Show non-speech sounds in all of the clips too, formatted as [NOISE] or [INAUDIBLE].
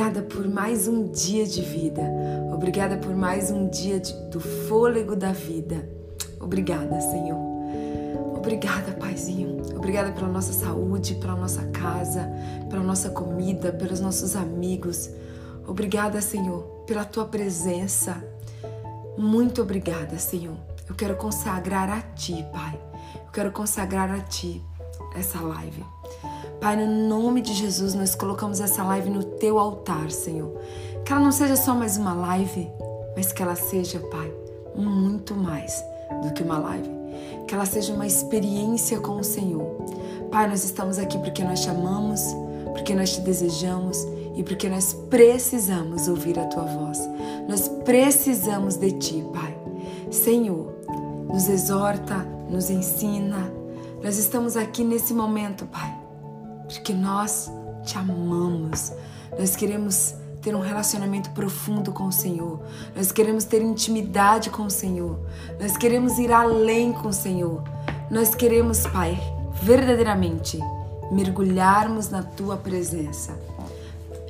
Obrigada por mais um dia de vida. Obrigada por mais um dia de, do fôlego da vida. Obrigada, Senhor. Obrigada, Paizinho. Obrigada pela nossa saúde, pela nossa casa, pela nossa comida, pelos nossos amigos. Obrigada, Senhor, pela tua presença. Muito obrigada, Senhor. Eu quero consagrar a Ti, Pai. Eu quero consagrar a Ti essa live. Pai, no nome de Jesus, nós colocamos essa live no Teu altar, Senhor. Que ela não seja só mais uma live, mas que ela seja, Pai, muito mais do que uma live que ela seja uma experiência com o Senhor. Pai, nós estamos aqui porque nós te amamos, porque nós te desejamos e porque nós precisamos ouvir a tua voz. Nós precisamos de ti, Pai. Senhor, nos exorta, nos ensina. Nós estamos aqui nesse momento, Pai, porque nós te amamos. Nós queremos ter um relacionamento profundo com o Senhor. Nós queremos ter intimidade com o Senhor. Nós queremos ir além com o Senhor. Nós queremos, Pai, verdadeiramente mergulharmos na tua presença.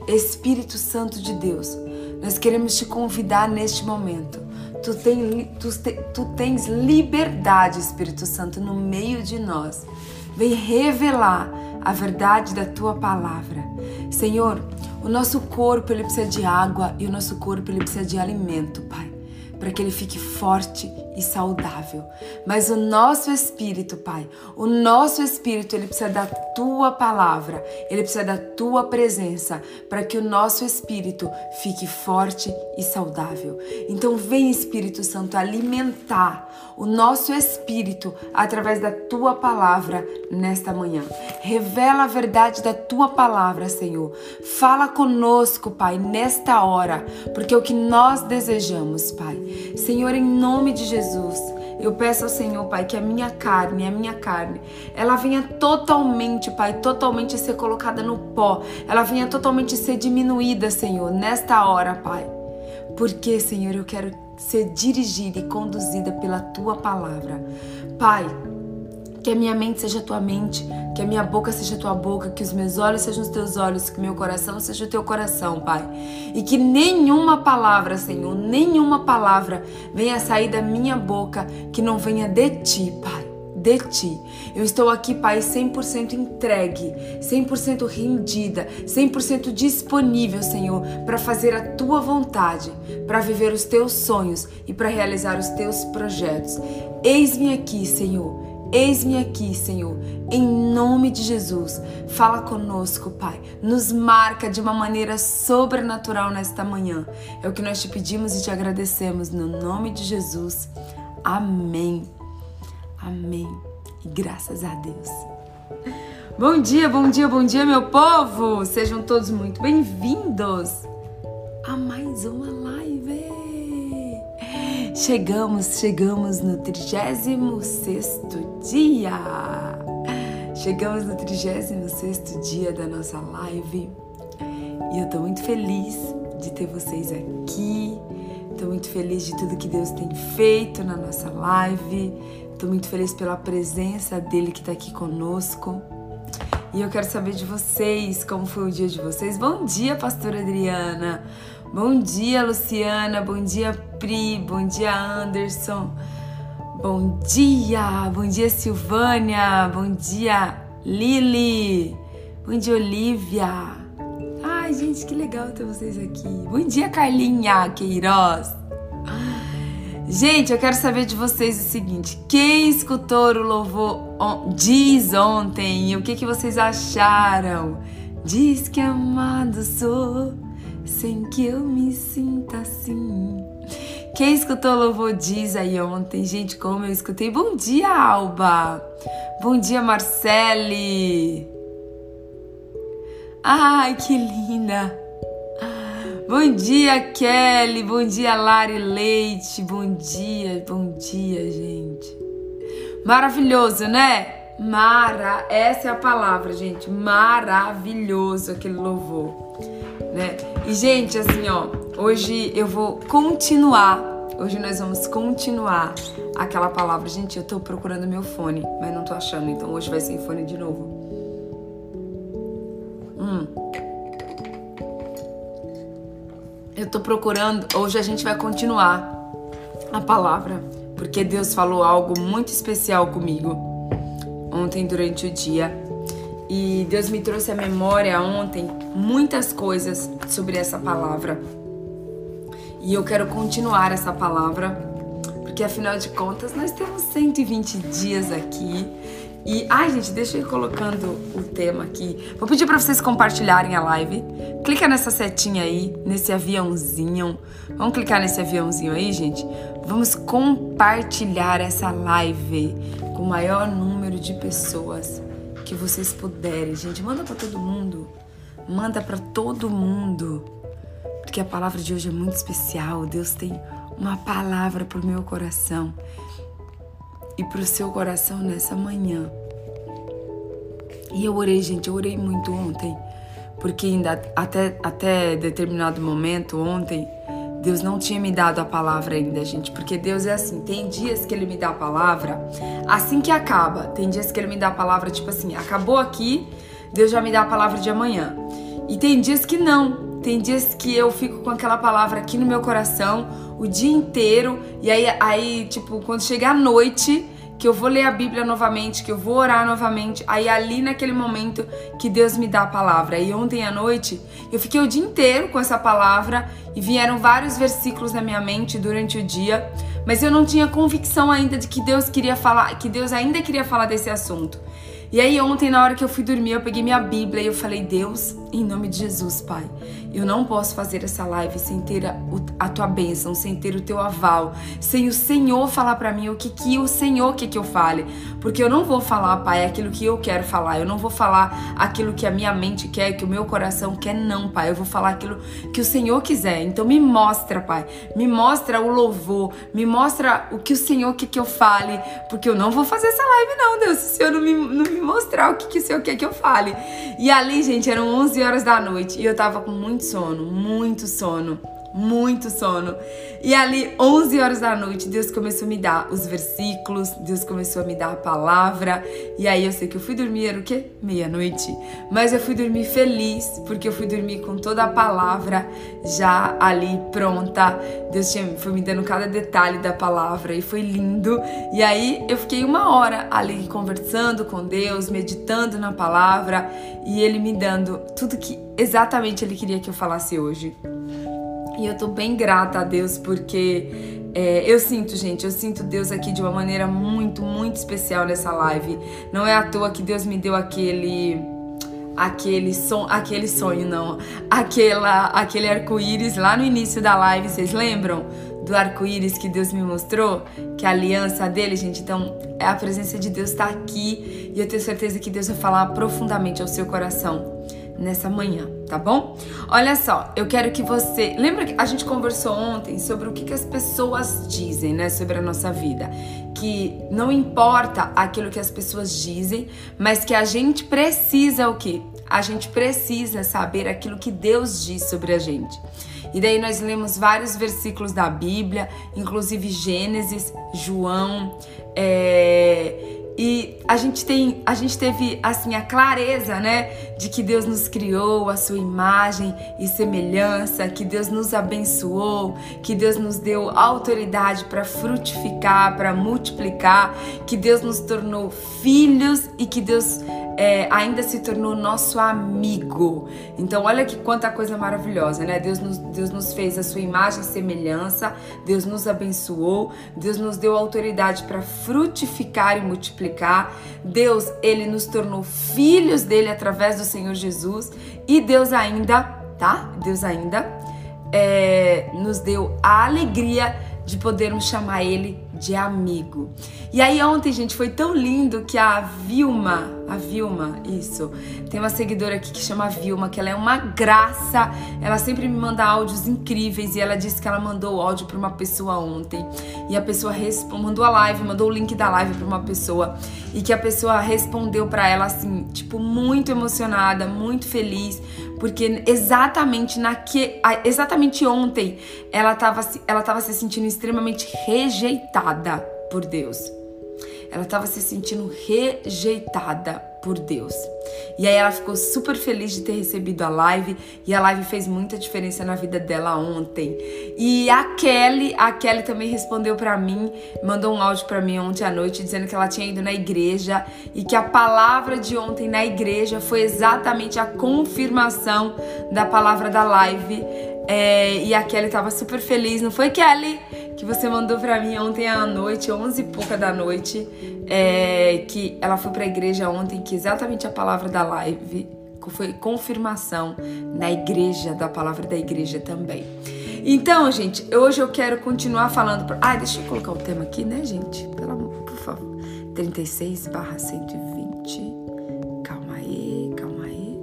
Espírito Santo de Deus, nós queremos te convidar neste momento. Tu, tem, tu, tu tens liberdade, Espírito Santo, no meio de nós. Vem revelar a verdade da tua palavra. Senhor, o nosso corpo ele precisa de água e o nosso corpo ele precisa de alimento, Pai, para que ele fique forte e saudável. Mas o nosso espírito, Pai, o nosso espírito, ele precisa da tua palavra, ele precisa da tua presença para que o nosso espírito fique forte e saudável. Então, vem Espírito Santo alimentar o nosso espírito através da tua palavra nesta manhã. Revela a verdade da tua palavra, Senhor. Fala conosco, Pai, nesta hora, porque é o que nós desejamos, Pai. Senhor, em nome de Jesus, eu peço ao Senhor, Pai, que a minha carne, a minha carne, ela venha totalmente, Pai, totalmente ser colocada no pó. Ela venha totalmente ser diminuída, Senhor, nesta hora, Pai. Porque, Senhor, eu quero ser dirigida e conduzida pela tua palavra. Pai, que a minha mente seja a tua mente, que a minha boca seja a tua boca, que os meus olhos sejam os teus olhos, que meu coração seja o teu coração, Pai. E que nenhuma palavra, Senhor, nenhuma palavra venha sair da minha boca que não venha de ti, Pai de ti. Eu estou aqui, Pai, 100% entregue, 100% rendida, 100% disponível, Senhor, para fazer a tua vontade, para viver os teus sonhos e para realizar os teus projetos. Eis-me aqui, Senhor. Eis-me aqui, Senhor, em nome de Jesus. Fala conosco, Pai. Nos marca de uma maneira sobrenatural nesta manhã. É o que nós te pedimos e te agradecemos no nome de Jesus. Amém. Amém. E graças a Deus. Bom dia, bom dia, bom dia, meu povo! Sejam todos muito bem-vindos a mais uma live. Chegamos, chegamos no 36 dia. Chegamos no 36 dia da nossa live. E eu tô muito feliz de ter vocês aqui. Tô muito feliz de tudo que Deus tem feito na nossa live. Estou muito feliz pela presença dele que está aqui conosco. E eu quero saber de vocês, como foi o dia de vocês. Bom dia, pastora Adriana. Bom dia, Luciana. Bom dia, Pri. Bom dia, Anderson. Bom dia. Bom dia, Silvânia. Bom dia, Lili. Bom dia, Olivia. Ai, gente, que legal ter vocês aqui. Bom dia, Carlinha Queiroz. Gente, eu quero saber de vocês o seguinte: quem escutou o louvor on, diz ontem? O que, que vocês acharam? Diz que amado sou, sem que eu me sinta assim. Quem escutou o louvor diz aí ontem, gente, como eu escutei. Bom dia, Alba. Bom dia, Marcele. Ai, que linda. Bom dia, Kelly. Bom dia, Lari Leite. Bom dia, bom dia, gente. Maravilhoso, né? Mara, essa é a palavra, gente. Maravilhoso aquele louvor, né? E gente, assim, ó, hoje eu vou continuar. Hoje nós vamos continuar aquela palavra. Gente, eu tô procurando meu fone, mas não tô achando, então hoje vai sem fone de novo. Hum. Eu tô procurando, hoje a gente vai continuar a palavra, porque Deus falou algo muito especial comigo ontem durante o dia. E Deus me trouxe à memória ontem muitas coisas sobre essa palavra. E eu quero continuar essa palavra, porque afinal de contas nós temos 120 dias aqui e, ai, gente, deixa eu ir colocando o tema aqui. Vou pedir para vocês compartilharem a live. Clica nessa setinha aí, nesse aviãozinho. Vamos clicar nesse aviãozinho aí, gente? Vamos compartilhar essa live com o maior número de pessoas que vocês puderem. Gente, manda para todo mundo. Manda para todo mundo. Porque a palavra de hoje é muito especial. Deus tem uma palavra pro meu coração e para o seu coração nessa manhã. E eu orei, gente, eu orei muito ontem, porque ainda até, até determinado momento ontem, Deus não tinha me dado a palavra ainda, gente, porque Deus é assim, tem dias que ele me dá a palavra assim que acaba, tem dias que ele me dá a palavra tipo assim, acabou aqui, Deus já me dá a palavra de amanhã. E tem dias que não, tem dias que eu fico com aquela palavra aqui no meu coração o dia inteiro e aí aí tipo quando chega a noite, que eu vou ler a Bíblia novamente, que eu vou orar novamente. Aí ali naquele momento que Deus me dá a palavra. E ontem à noite eu fiquei o dia inteiro com essa palavra e vieram vários versículos na minha mente durante o dia, mas eu não tinha convicção ainda de que Deus queria falar, que Deus ainda queria falar desse assunto. E aí ontem na hora que eu fui dormir, eu peguei minha Bíblia e eu falei: "Deus, em nome de Jesus, Pai, eu não posso fazer essa live sem ter a, a tua bênção, sem ter o teu aval, sem o Senhor falar para mim o que que o Senhor quer que eu fale, porque eu não vou falar, Pai, aquilo que eu quero falar. Eu não vou falar aquilo que a minha mente quer, que o meu coração quer, não, Pai. Eu vou falar aquilo que o Senhor quiser. Então me mostra, Pai. Me mostra o louvor, me mostra o que o Senhor quer que eu fale, porque eu não vou fazer essa live não, Deus, se o Senhor não me, não me mostrar o que, que o Senhor quer que eu fale. E ali, gente, eram 11 horas da noite e eu tava com muito sono, muito sono muito sono. E ali, 11 horas da noite, Deus começou a me dar os versículos, Deus começou a me dar a palavra. E aí eu sei que eu fui dormir, era o quê? Meia-noite. Mas eu fui dormir feliz, porque eu fui dormir com toda a palavra já ali pronta. Deus tinha, foi me dando cada detalhe da palavra e foi lindo. E aí eu fiquei uma hora ali conversando com Deus, meditando na palavra e Ele me dando tudo que exatamente Ele queria que eu falasse hoje. E eu tô bem grata a Deus porque é, eu sinto, gente, eu sinto Deus aqui de uma maneira muito, muito especial nessa live. Não é à toa que Deus me deu aquele aquele som, aquele sonho não, aquela aquele arco-íris lá no início da live, vocês lembram? Do arco-íris que Deus me mostrou, que a aliança dele, gente, então é a presença de Deus está aqui e eu tenho certeza que Deus vai falar profundamente ao seu coração nessa manhã, tá bom? Olha só, eu quero que você. Lembra que a gente conversou ontem sobre o que, que as pessoas dizem, né? Sobre a nossa vida. Que não importa aquilo que as pessoas dizem, mas que a gente precisa o quê? A gente precisa saber aquilo que Deus diz sobre a gente. E daí nós lemos vários versículos da Bíblia, inclusive Gênesis, João, é, E a gente tem, a gente teve assim a clareza, né, de que Deus nos criou a sua imagem e semelhança, que Deus nos abençoou, que Deus nos deu autoridade para frutificar, para multiplicar, que Deus nos tornou filhos e que Deus é, ainda se tornou nosso amigo. Então, olha que quanta coisa maravilhosa, né? Deus nos, Deus nos fez a sua imagem e semelhança, Deus nos abençoou, Deus nos deu autoridade para frutificar e multiplicar. Deus, ele nos tornou filhos dele através do Senhor Jesus e Deus ainda, tá? Deus ainda é, nos deu a alegria de podermos chamar ele de amigo. E aí ontem, gente, foi tão lindo que a Vilma, a Vilma, isso, tem uma seguidora aqui que chama Vilma, que ela é uma graça. Ela sempre me manda áudios incríveis e ela disse que ela mandou áudio para uma pessoa ontem e a pessoa mandou a live, mandou o link da live para uma pessoa e que a pessoa respondeu para ela assim, tipo muito emocionada, muito feliz, porque exatamente naque, exatamente ontem ela estava ela tava se sentindo extremamente rejeitada por Deus. Ela estava se sentindo rejeitada por Deus. E aí ela ficou super feliz de ter recebido a live e a live fez muita diferença na vida dela ontem. E a Kelly, a Kelly também respondeu para mim, mandou um áudio para mim ontem à noite dizendo que ela tinha ido na igreja e que a palavra de ontem na igreja foi exatamente a confirmação da palavra da live. É, e a Kelly tava super feliz, não foi Kelly? Que você mandou para mim ontem à noite, 11 e pouca da noite, é, que ela foi pra igreja ontem, que exatamente a palavra da live foi confirmação na igreja, da palavra da igreja também. Então, gente, hoje eu quero continuar falando. Pra... Ah, deixa eu colocar o tema aqui, né, gente? Pelo amor, por favor. 36 barra 120. Calma aí, calma aí.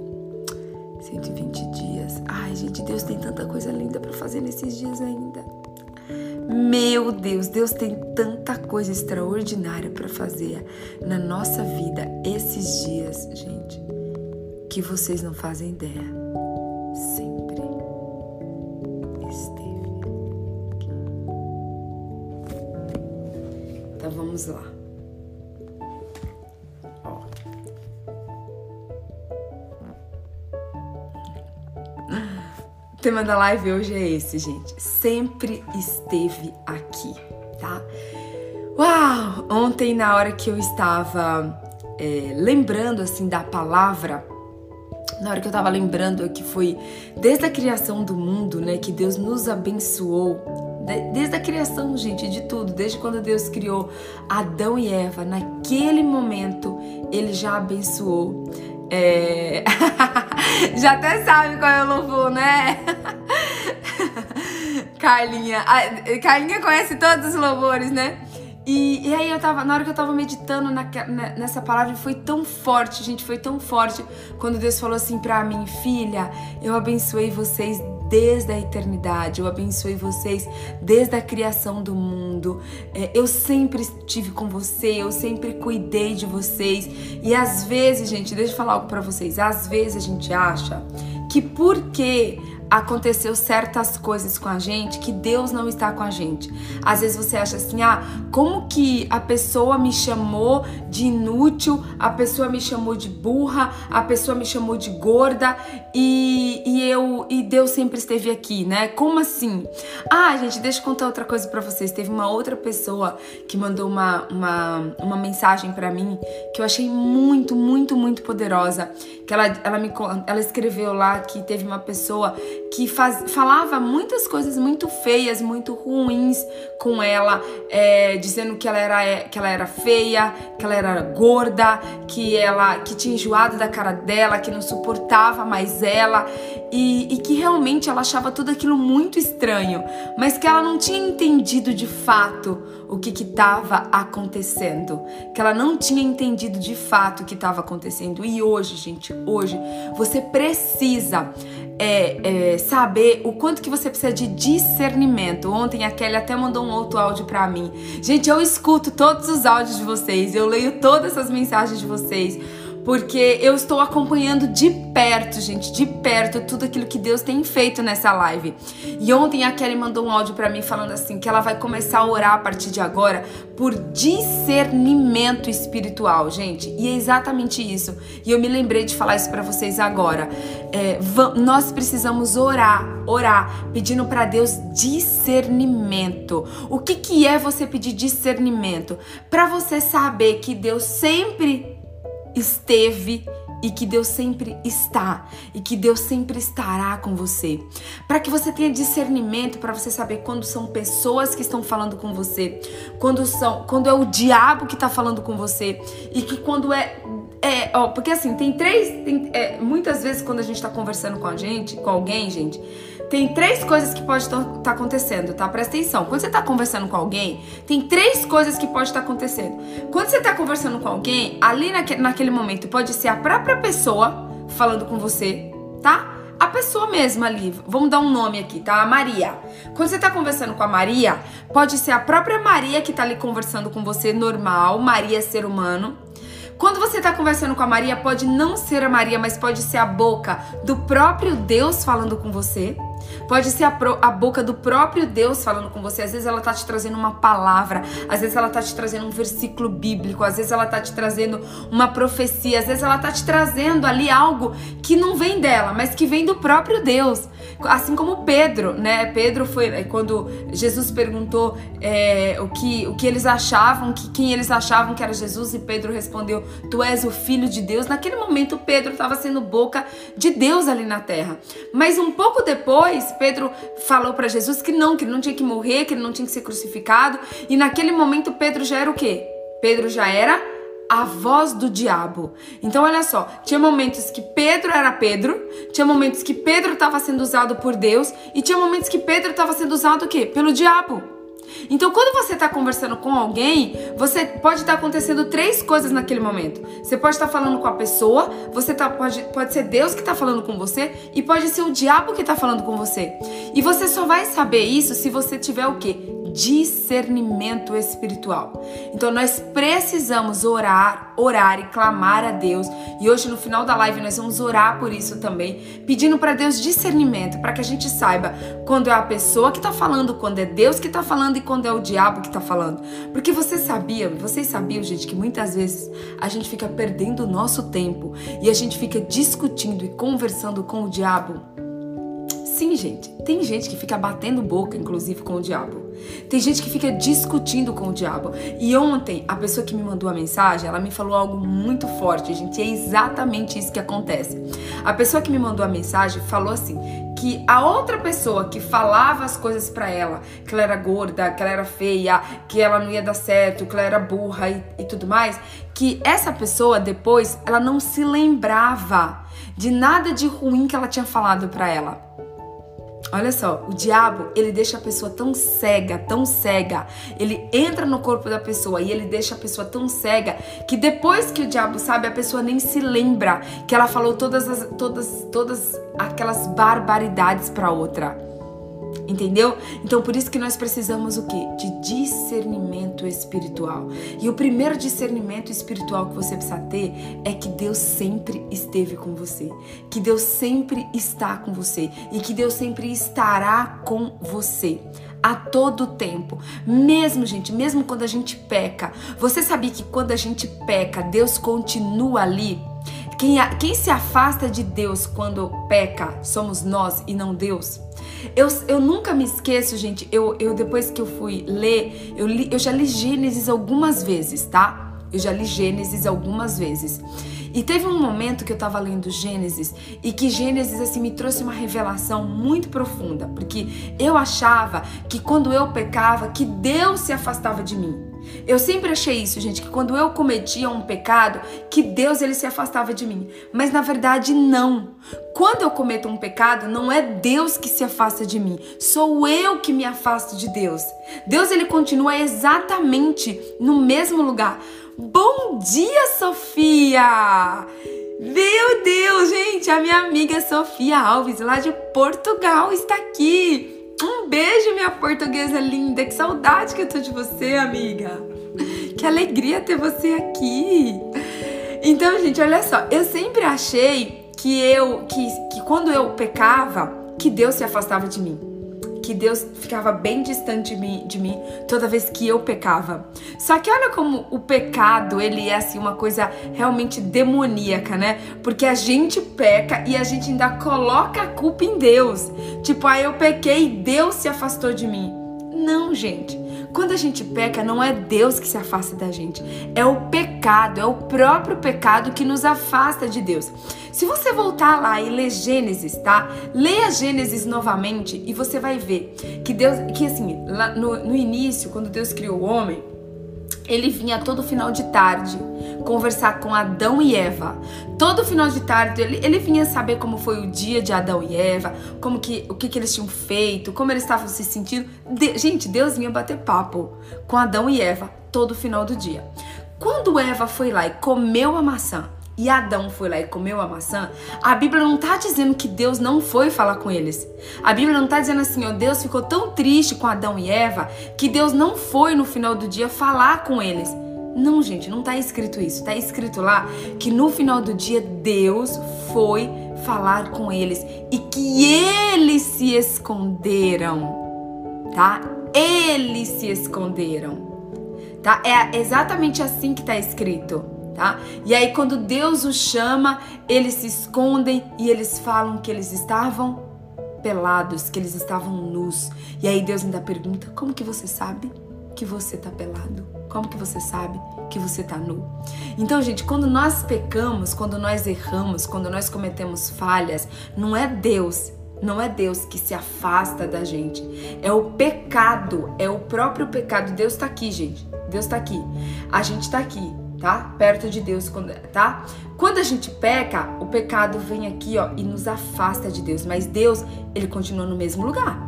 120 dias. Ai, gente, Deus tem tanta coisa linda para fazer nesses dias ainda. Meu Deus, Deus tem tanta coisa extraordinária para fazer na nossa vida esses dias, gente, que vocês não fazem ideia. Sempre esteve aqui. Então vamos lá. O tema da live hoje é esse, gente. Sempre esteve aqui, tá? Uau! Ontem, na hora que eu estava é, lembrando, assim, da palavra, na hora que eu estava lembrando que foi desde a criação do mundo, né, que Deus nos abençoou, desde a criação, gente, de tudo, desde quando Deus criou Adão e Eva, naquele momento ele já abençoou. É... [LAUGHS] Já até sabe qual é o louvor, né? [LAUGHS] Carlinha. A, Carlinha conhece todos os louvores, né? E, e, aí eu tava, na hora que eu tava meditando na, nessa palavra, foi tão forte, gente, foi tão forte quando Deus falou assim pra mim, filha, eu abençoei vocês desde a eternidade, eu abençoei vocês desde a criação do mundo. É, eu sempre estive com você, eu sempre cuidei de vocês. E às vezes, gente, deixa eu falar algo para vocês. Às vezes a gente acha que porque aconteceu certas coisas com a gente que Deus não está com a gente. Às vezes você acha assim: "Ah, como que a pessoa me chamou de inútil, a pessoa me chamou de burra, a pessoa me chamou de gorda e, e eu e Deus sempre esteve aqui, né? Como assim? Ah, gente, deixa eu contar outra coisa para vocês. Teve uma outra pessoa que mandou uma, uma, uma mensagem para mim que eu achei muito, muito, muito poderosa. Que ela, ela me ela escreveu lá que teve uma pessoa que faz, falava muitas coisas muito feias, muito ruins com ela, é, dizendo que ela, era, que ela era feia, que ela era gorda, que ela que tinha enjoado da cara dela, que não suportava mais ela e, e que realmente ela achava tudo aquilo muito estranho, mas que ela não tinha entendido de fato o que estava acontecendo, que ela não tinha entendido de fato o que estava acontecendo. E hoje, gente, hoje você precisa é, é, saber o quanto que você precisa de discernimento. Ontem a Kelly até mandou um outro áudio para mim. Gente, eu escuto todos os áudios de vocês, eu leio todas as mensagens de vocês porque eu estou acompanhando de perto, gente, de perto, tudo aquilo que Deus tem feito nessa live. E ontem a Kelly mandou um áudio para mim falando assim que ela vai começar a orar a partir de agora por discernimento espiritual, gente. E é exatamente isso. E eu me lembrei de falar isso para vocês agora. É, nós precisamos orar, orar, pedindo para Deus discernimento. O que, que é você pedir discernimento? Para você saber que Deus sempre esteve e que Deus sempre está e que Deus sempre estará com você. Para que você tenha discernimento para você saber quando são pessoas que estão falando com você, quando são, quando é o diabo que está falando com você e que quando é é, ó, porque assim, tem três. Tem, é, muitas vezes quando a gente tá conversando com a gente, com alguém, gente, tem três coisas que pode estar tá acontecendo, tá? Presta atenção. Quando você tá conversando com alguém, tem três coisas que pode estar tá acontecendo. Quando você tá conversando com alguém, ali naque, naquele momento pode ser a própria pessoa falando com você, tá? A pessoa mesma ali, vamos dar um nome aqui, tá? A Maria. Quando você tá conversando com a Maria, pode ser a própria Maria que tá ali conversando com você, normal, Maria ser humano. Quando você está conversando com a Maria, pode não ser a Maria, mas pode ser a boca do próprio Deus falando com você. Pode ser a, pro, a, boca do próprio Deus falando com você. Às vezes ela tá te trazendo uma palavra, às vezes ela tá te trazendo um versículo bíblico, às vezes ela tá te trazendo uma profecia, às vezes ela tá te trazendo ali algo que não vem dela, mas que vem do próprio Deus. Assim como Pedro, né? Pedro foi é, quando Jesus perguntou é, o, que, o que eles achavam, que quem eles achavam que era Jesus, e Pedro respondeu: Tu és o filho de Deus. Naquele momento, Pedro estava sendo boca de Deus ali na terra. Mas um pouco depois, Pedro falou para Jesus que não, que ele não tinha que morrer, que ele não tinha que ser crucificado. E naquele momento, Pedro já era o quê? Pedro já era a voz do diabo. Então, olha só, tinha momentos que Pedro era Pedro, tinha momentos que Pedro estava sendo usado por Deus e tinha momentos que Pedro estava sendo usado o quê? Pelo diabo. Então, quando você está conversando com alguém, você pode estar tá acontecendo três coisas naquele momento. Você pode estar tá falando com a pessoa, você tá, pode, pode ser Deus que está falando com você e pode ser o diabo que está falando com você. E você só vai saber isso se você tiver o quê? Discernimento espiritual. Então nós precisamos orar, orar e clamar a Deus. E hoje no final da live nós vamos orar por isso também, pedindo para Deus discernimento, para que a gente saiba quando é a pessoa que está falando, quando é Deus que está falando e quando é o diabo que está falando. Porque você sabia, vocês sabiam, gente, que muitas vezes a gente fica perdendo o nosso tempo e a gente fica discutindo e conversando com o diabo Sim, gente. Tem gente que fica batendo boca, inclusive, com o diabo. Tem gente que fica discutindo com o diabo. E ontem, a pessoa que me mandou a mensagem, ela me falou algo muito forte, gente. É exatamente isso que acontece. A pessoa que me mandou a mensagem falou assim: que a outra pessoa que falava as coisas para ela, que ela era gorda, que ela era feia, que ela não ia dar certo, que ela era burra e, e tudo mais, que essa pessoa depois ela não se lembrava de nada de ruim que ela tinha falado para ela. Olha só, o diabo, ele deixa a pessoa tão cega, tão cega. Ele entra no corpo da pessoa e ele deixa a pessoa tão cega que depois que o diabo sabe, a pessoa nem se lembra que ela falou todas as, todas, todas aquelas barbaridades para outra. Entendeu? Então por isso que nós precisamos o quê? De discernimento espiritual. E o primeiro discernimento espiritual que você precisa ter é que Deus sempre esteve com você, que Deus sempre está com você e que Deus sempre estará com você a todo tempo. Mesmo, gente, mesmo quando a gente peca. Você sabia que quando a gente peca, Deus continua ali? Quem, quem se afasta de Deus quando peca somos nós e não Deus. Eu, eu nunca me esqueço, gente. Eu, eu depois que eu fui ler, eu, li, eu já li Gênesis algumas vezes, tá? Eu já li Gênesis algumas vezes. E teve um momento que eu estava lendo Gênesis e que Gênesis assim me trouxe uma revelação muito profunda, porque eu achava que quando eu pecava, que Deus se afastava de mim. Eu sempre achei isso, gente, que quando eu cometia um pecado, que Deus ele se afastava de mim. Mas na verdade não. Quando eu cometo um pecado, não é Deus que se afasta de mim, sou eu que me afasto de Deus. Deus ele continua exatamente no mesmo lugar. Bom dia, Sofia! Meu Deus, gente, a minha amiga Sofia Alves, lá de Portugal, está aqui. Um beijo, minha portuguesa linda. Que saudade que eu tô de você, amiga. Que alegria ter você aqui. Então, gente, olha só, eu sempre achei que eu que, que quando eu pecava, que Deus se afastava de mim que Deus ficava bem distante de mim, de mim toda vez que eu pecava. Só que olha como o pecado, ele é assim uma coisa realmente demoníaca, né? Porque a gente peca e a gente ainda coloca a culpa em Deus. Tipo, ah, eu pequei e Deus se afastou de mim. Não, gente. Quando a gente peca, não é Deus que se afasta da gente, é o pecado, é o próprio pecado que nos afasta de Deus. Se você voltar lá e ler Gênesis, tá? Leia Gênesis novamente e você vai ver que Deus, que assim, no, no início, quando Deus criou o homem, ele vinha todo final de tarde conversar com Adão e Eva. Todo final de tarde ele, ele vinha saber como foi o dia de Adão e Eva, como que o que, que eles tinham feito, como eles estavam se sentindo. De, gente, Deus vinha bater papo com Adão e Eva todo final do dia. Quando Eva foi lá e comeu a maçã e Adão foi lá e comeu a maçã, a Bíblia não está dizendo que Deus não foi falar com eles. A Bíblia não está dizendo assim, ó, Deus ficou tão triste com Adão e Eva que Deus não foi no final do dia falar com eles. Não, gente, não está escrito isso. Está escrito lá que no final do dia Deus foi falar com eles e que eles se esconderam, tá? Eles se esconderam, tá? É exatamente assim que está escrito tá? E aí quando Deus os chama, eles se escondem e eles falam que eles estavam pelados, que eles estavam nus. E aí Deus ainda pergunta: "Como que você sabe que você tá pelado? Como que você sabe que você tá nu?" Então, gente, quando nós pecamos, quando nós erramos, quando nós cometemos falhas, não é Deus não é Deus que se afasta da gente. É o pecado, é o próprio pecado. Deus está aqui, gente. Deus está aqui. A gente está aqui tá? Perto de Deus, tá? Quando a gente peca, o pecado vem aqui, ó, e nos afasta de Deus, mas Deus, ele continua no mesmo lugar.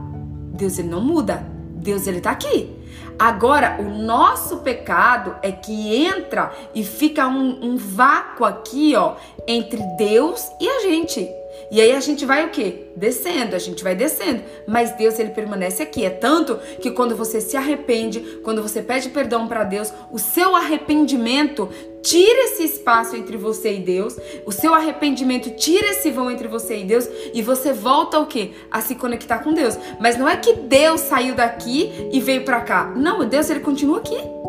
Deus ele não muda. Deus ele tá aqui. Agora, o nosso pecado é que entra e fica um, um vácuo aqui, ó, entre Deus e a gente. E aí a gente vai o quê? Descendo, a gente vai descendo. Mas Deus, ele permanece aqui. É tanto que quando você se arrepende, quando você pede perdão para Deus, o seu arrependimento tira esse espaço entre você e Deus. O seu arrependimento tira esse vão entre você e Deus e você volta o quê? A se conectar com Deus. Mas não é que Deus saiu daqui e veio para cá. Não, Deus ele continua aqui.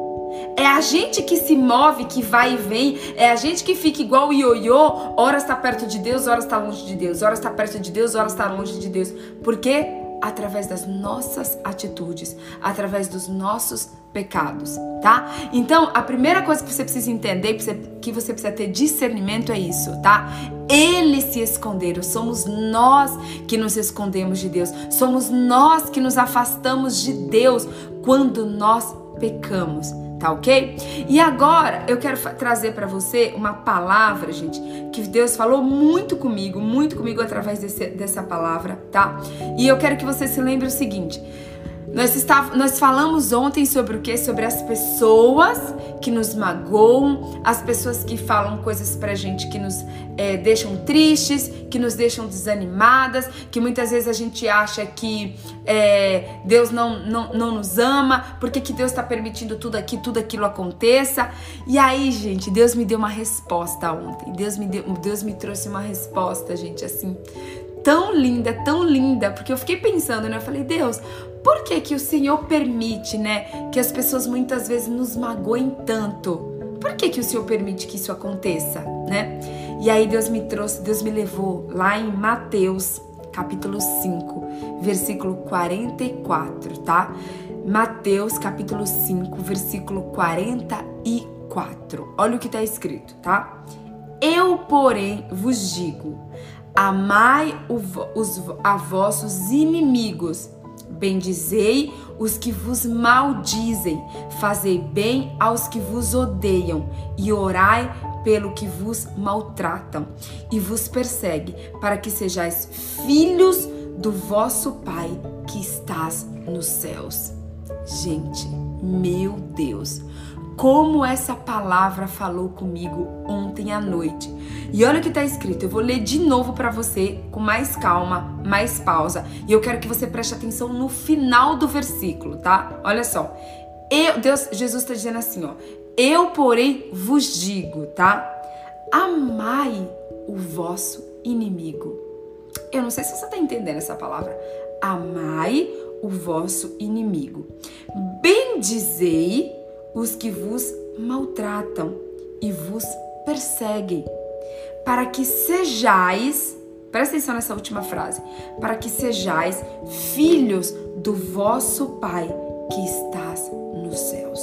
É a gente que se move, que vai e vem. É a gente que fica igual o ioiô. Horas está perto de Deus, horas está longe de Deus. Horas está perto de Deus, horas está longe de Deus. Por quê? Através das nossas atitudes, através dos nossos pecados, tá? Então, a primeira coisa que você precisa entender, que você precisa ter discernimento é isso, tá? Eles se esconderam, somos nós que nos escondemos de Deus, somos nós que nos afastamos de Deus quando nós pecamos tá ok? E agora eu quero trazer para você uma palavra, gente, que Deus falou muito comigo, muito comigo através desse, dessa palavra, tá? E eu quero que você se lembre o seguinte. Nós, está, nós falamos ontem sobre o que? Sobre as pessoas que nos magoam, as pessoas que falam coisas pra gente que nos é, deixam tristes, que nos deixam desanimadas, que muitas vezes a gente acha que é, Deus não, não, não nos ama, porque que Deus está permitindo tudo aqui, tudo aquilo aconteça. E aí, gente, Deus me deu uma resposta ontem. Deus me, deu, Deus me trouxe uma resposta, gente, assim, tão linda, tão linda, porque eu fiquei pensando, né? Eu falei, Deus, por que que o Senhor permite, né, que as pessoas muitas vezes nos magoem tanto? Por que que o Senhor permite que isso aconteça, né? E aí Deus me trouxe, Deus me levou lá em Mateus, capítulo 5, versículo 44, tá? Mateus, capítulo 5, versículo 44. Olha o que está escrito, tá? Eu, porém, vos digo: amai os, a vossos inimigos Bendizei os que vos maldizem, fazei bem aos que vos odeiam e orai pelo que vos maltratam e vos persegue, para que sejais filhos do vosso Pai que estás nos céus. Gente, meu Deus, como essa palavra falou comigo ontem à noite. E olha o que está escrito. Eu vou ler de novo para você com mais calma, mais pausa. E eu quero que você preste atenção no final do versículo, tá? Olha só. Eu, Deus, Jesus está dizendo assim, ó. Eu, porém, vos digo, tá? amai o vosso inimigo. Eu não sei se você está entendendo essa palavra. Amai o vosso inimigo. Bendizei os que vos maltratam e vos perseguem, para que sejais, presta atenção nessa última frase, para que sejais filhos do vosso Pai que estás nos céus.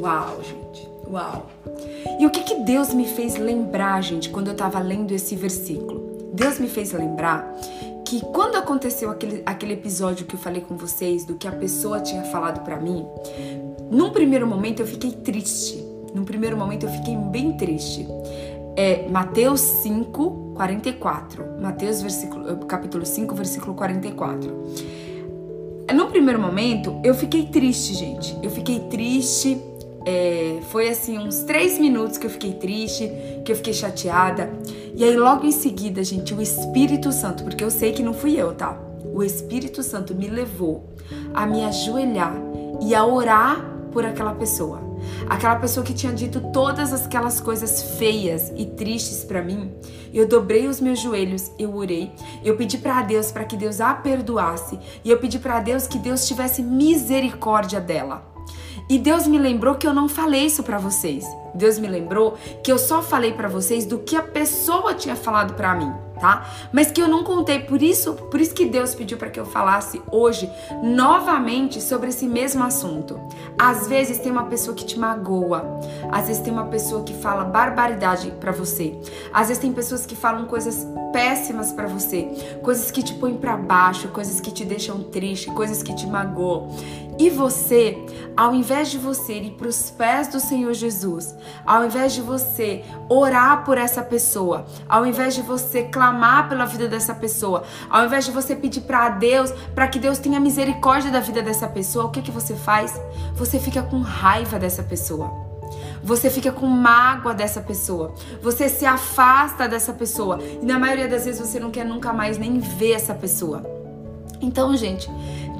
Uau, gente, uau. E o que, que Deus me fez lembrar, gente, quando eu estava lendo esse versículo? Deus me fez lembrar que quando aconteceu aquele, aquele episódio que eu falei com vocês, do que a pessoa tinha falado para mim, num primeiro momento eu fiquei triste. Num primeiro momento eu fiquei bem triste. É Mateus 5, 44. Mateus versículo, capítulo 5, versículo 44. Num primeiro momento eu fiquei triste, gente. Eu fiquei triste é, foi assim, uns três minutos que eu fiquei triste, que eu fiquei chateada. E aí, logo em seguida, gente, o Espírito Santo, porque eu sei que não fui eu, tá? O Espírito Santo me levou a me ajoelhar e a orar por aquela pessoa. Aquela pessoa que tinha dito todas aquelas coisas feias e tristes para mim. Eu dobrei os meus joelhos, eu orei, eu pedi para Deus para que Deus a perdoasse e eu pedi para Deus que Deus tivesse misericórdia dela. E Deus me lembrou que eu não falei isso para vocês. Deus me lembrou que eu só falei para vocês do que a pessoa tinha falado para mim tá? Mas que eu não contei, por isso, por isso que Deus pediu para que eu falasse hoje novamente sobre esse mesmo assunto. Às vezes tem uma pessoa que te magoa, às vezes tem uma pessoa que fala barbaridade para você. Às vezes tem pessoas que falam coisas péssimas para você, coisas que te põem para baixo, coisas que te deixam triste, coisas que te magoam. E você, ao invés de você ir para os pés do Senhor Jesus, ao invés de você orar por essa pessoa, ao invés de você clamar pela vida dessa pessoa, ao invés de você pedir para Deus, para que Deus tenha misericórdia da vida dessa pessoa, o que que você faz? Você fica com raiva dessa pessoa. Você fica com mágoa dessa pessoa. Você se afasta dessa pessoa. E na maioria das vezes você não quer nunca mais nem ver essa pessoa. Então, gente,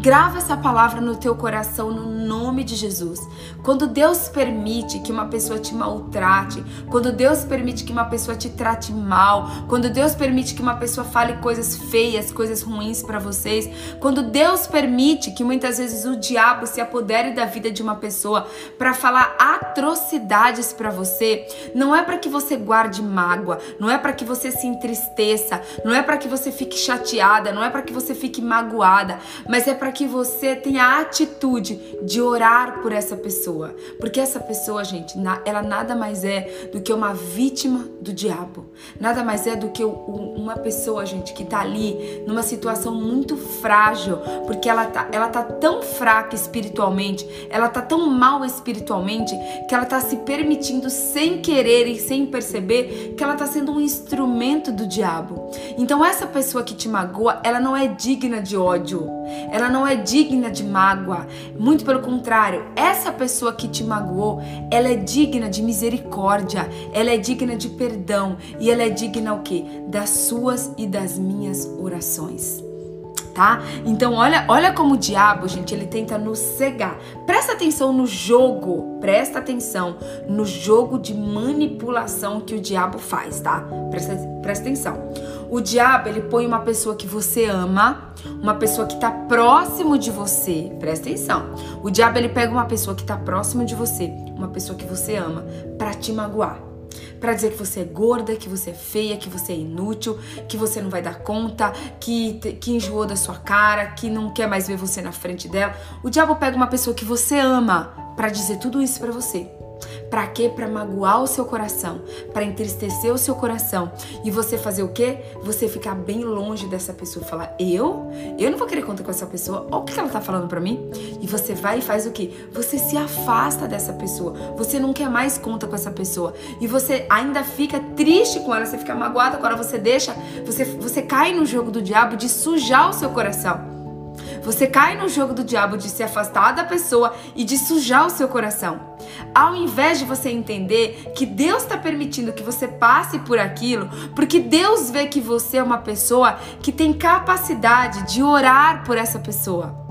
Grava essa palavra no teu coração no nome de Jesus. Quando Deus permite que uma pessoa te maltrate, quando Deus permite que uma pessoa te trate mal, quando Deus permite que uma pessoa fale coisas feias, coisas ruins para vocês, quando Deus permite que muitas vezes o diabo se apodere da vida de uma pessoa para falar atrocidades para você, não é para que você guarde mágoa, não é para que você se entristeça, não é para que você fique chateada, não é para que você fique magoada, mas é para que você tenha a atitude de orar por essa pessoa. Porque essa pessoa, gente, ela nada mais é do que uma vítima do diabo. Nada mais é do que uma pessoa, gente, que tá ali numa situação muito frágil, porque ela tá, ela tá tão fraca espiritualmente, ela tá tão mal espiritualmente, que ela tá se permitindo sem querer e sem perceber que ela tá sendo um instrumento do diabo. Então essa pessoa que te magoa, ela não é digna de ódio. Ela não é digna de mágoa. Muito pelo contrário, essa pessoa que te magoou, ela é digna de misericórdia, ela é digna de perdão e ela é digna o quê? Das suas e das minhas orações. Tá? Então olha, olha como o diabo, gente, ele tenta nos cegar. Presta atenção no jogo, presta atenção no jogo de manipulação que o diabo faz, tá? Presta, presta atenção. O diabo, ele põe uma pessoa que você ama, uma pessoa que está próximo de você. Presta atenção. O diabo, ele pega uma pessoa que está próximo de você, uma pessoa que você ama, para te magoar para dizer que você é gorda, que você é feia, que você é inútil, que você não vai dar conta, que, que enjoou da sua cara, que não quer mais ver você na frente dela. O diabo pega uma pessoa que você ama para dizer tudo isso para você. Para quê? Para magoar o seu coração, para entristecer o seu coração e você fazer o quê? Você ficar bem longe dessa pessoa, falar: "Eu? Eu não vou querer contar com essa pessoa. Olha o que ela tá falando para mim". E você vai e faz o quê? Você se afasta dessa pessoa. Você não quer mais conta com essa pessoa e você ainda fica triste com ela, você fica magoada com ela, você deixa, você você cai no jogo do diabo de sujar o seu coração. Você cai no jogo do diabo de se afastar da pessoa e de sujar o seu coração. Ao invés de você entender que Deus está permitindo que você passe por aquilo, porque Deus vê que você é uma pessoa que tem capacidade de orar por essa pessoa.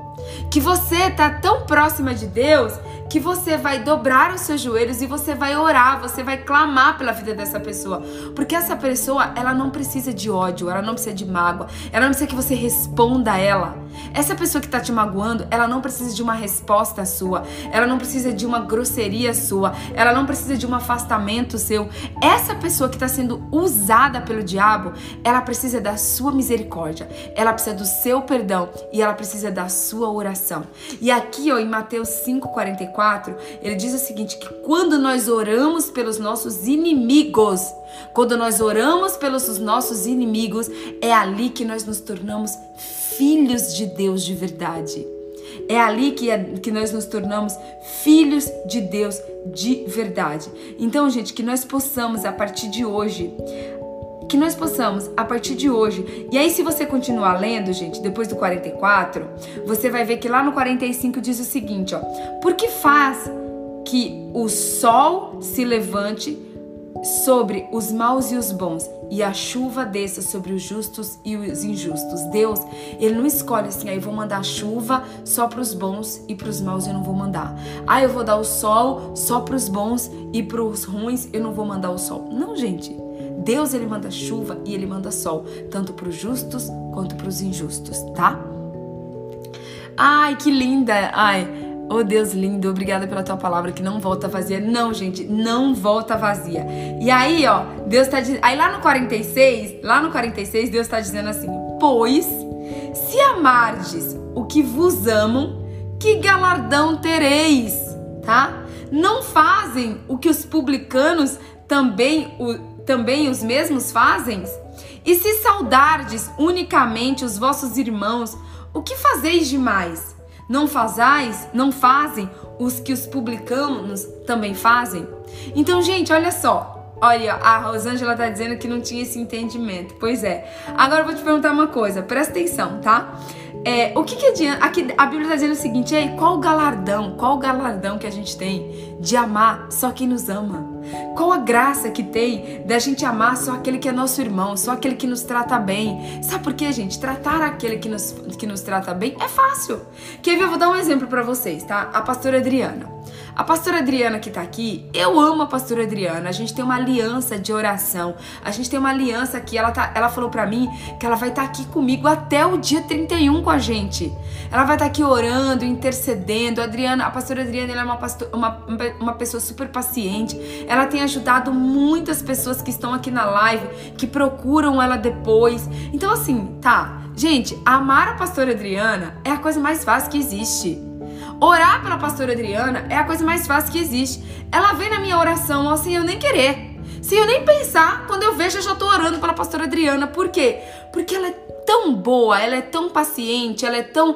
Que você está tão próxima de Deus que você vai dobrar os seus joelhos e você vai orar, você vai clamar pela vida dessa pessoa. Porque essa pessoa, ela não precisa de ódio, ela não precisa de mágoa, ela não precisa que você responda a ela. Essa pessoa que tá te magoando, ela não precisa de uma resposta sua, ela não precisa de uma grosseria sua, ela não precisa de um afastamento seu. Essa pessoa que está sendo usada pelo diabo, ela precisa da sua misericórdia, ela precisa do seu perdão e ela precisa da sua oração. E aqui, ó, em Mateus 5:44, ele diz o seguinte, que quando nós oramos pelos nossos inimigos, quando nós oramos pelos nossos inimigos, é ali que nós nos tornamos filhos de Deus de verdade. É ali que, é, que nós nos tornamos filhos de Deus de verdade. Então, gente, que nós possamos a partir de hoje que nós possamos, a partir de hoje. E aí, se você continuar lendo, gente, depois do 44, você vai ver que lá no 45 diz o seguinte: ó, porque faz que o sol se levante sobre os maus e os bons, e a chuva desça sobre os justos e os injustos. Deus, ele não escolhe assim, aí ah, vou mandar chuva só para os bons e para os maus eu não vou mandar. Ah, eu vou dar o sol só para os bons e para os ruins eu não vou mandar o sol. Não, gente. Deus ele manda chuva e ele manda sol, tanto para os justos quanto para os injustos, tá? Ai, que linda! Ai, Oh Deus lindo, obrigada pela tua palavra que não volta vazia. Não, gente, não volta vazia. E aí, ó, Deus tá dizendo. Aí lá no 46, lá no 46, Deus tá dizendo assim: Pois, se amardes o que vos amam, que galardão tereis, tá? Não fazem o que os publicanos também, o, também os mesmos fazem? E se saudardes unicamente os vossos irmãos, o que fazeis demais? Não fazais, não fazem os que os publicanos também fazem? Então, gente, olha só. Olha, a Rosângela tá dizendo que não tinha esse entendimento. Pois é. Agora eu vou te perguntar uma coisa, presta atenção, tá? É, o que, que adianta? Aqui a Bíblia está dizendo o seguinte: Ei, qual o galardão? Qual o galardão que a gente tem de amar só quem nos ama? Qual a graça que tem da gente amar só aquele que é nosso irmão, só aquele que nos trata bem? Sabe por quê, gente? Tratar aquele que nos, que nos trata bem é fácil. Quer ver? Eu vou dar um exemplo para vocês, tá? A pastora Adriana. A pastora Adriana que tá aqui, eu amo a pastora Adriana. A gente tem uma aliança de oração. A gente tem uma aliança que ela tá, ela falou para mim que ela vai estar tá aqui comigo até o dia 31 com a gente. Ela vai estar tá aqui orando, intercedendo. A Adriana, a pastora Adriana, ela é uma, pastor, uma, uma pessoa super paciente. Ela tem ajudado muitas pessoas que estão aqui na live, que procuram ela depois. Então assim, tá. Gente, amar a pastora Adriana é a coisa mais fácil que existe. Orar pela pastora Adriana é a coisa mais fácil que existe. Ela vem na minha oração ó, sem eu nem querer. Sem eu nem pensar, quando eu vejo, eu já tô orando pela pastora Adriana. Por quê? Porque ela é tão boa, ela é tão paciente, ela é tão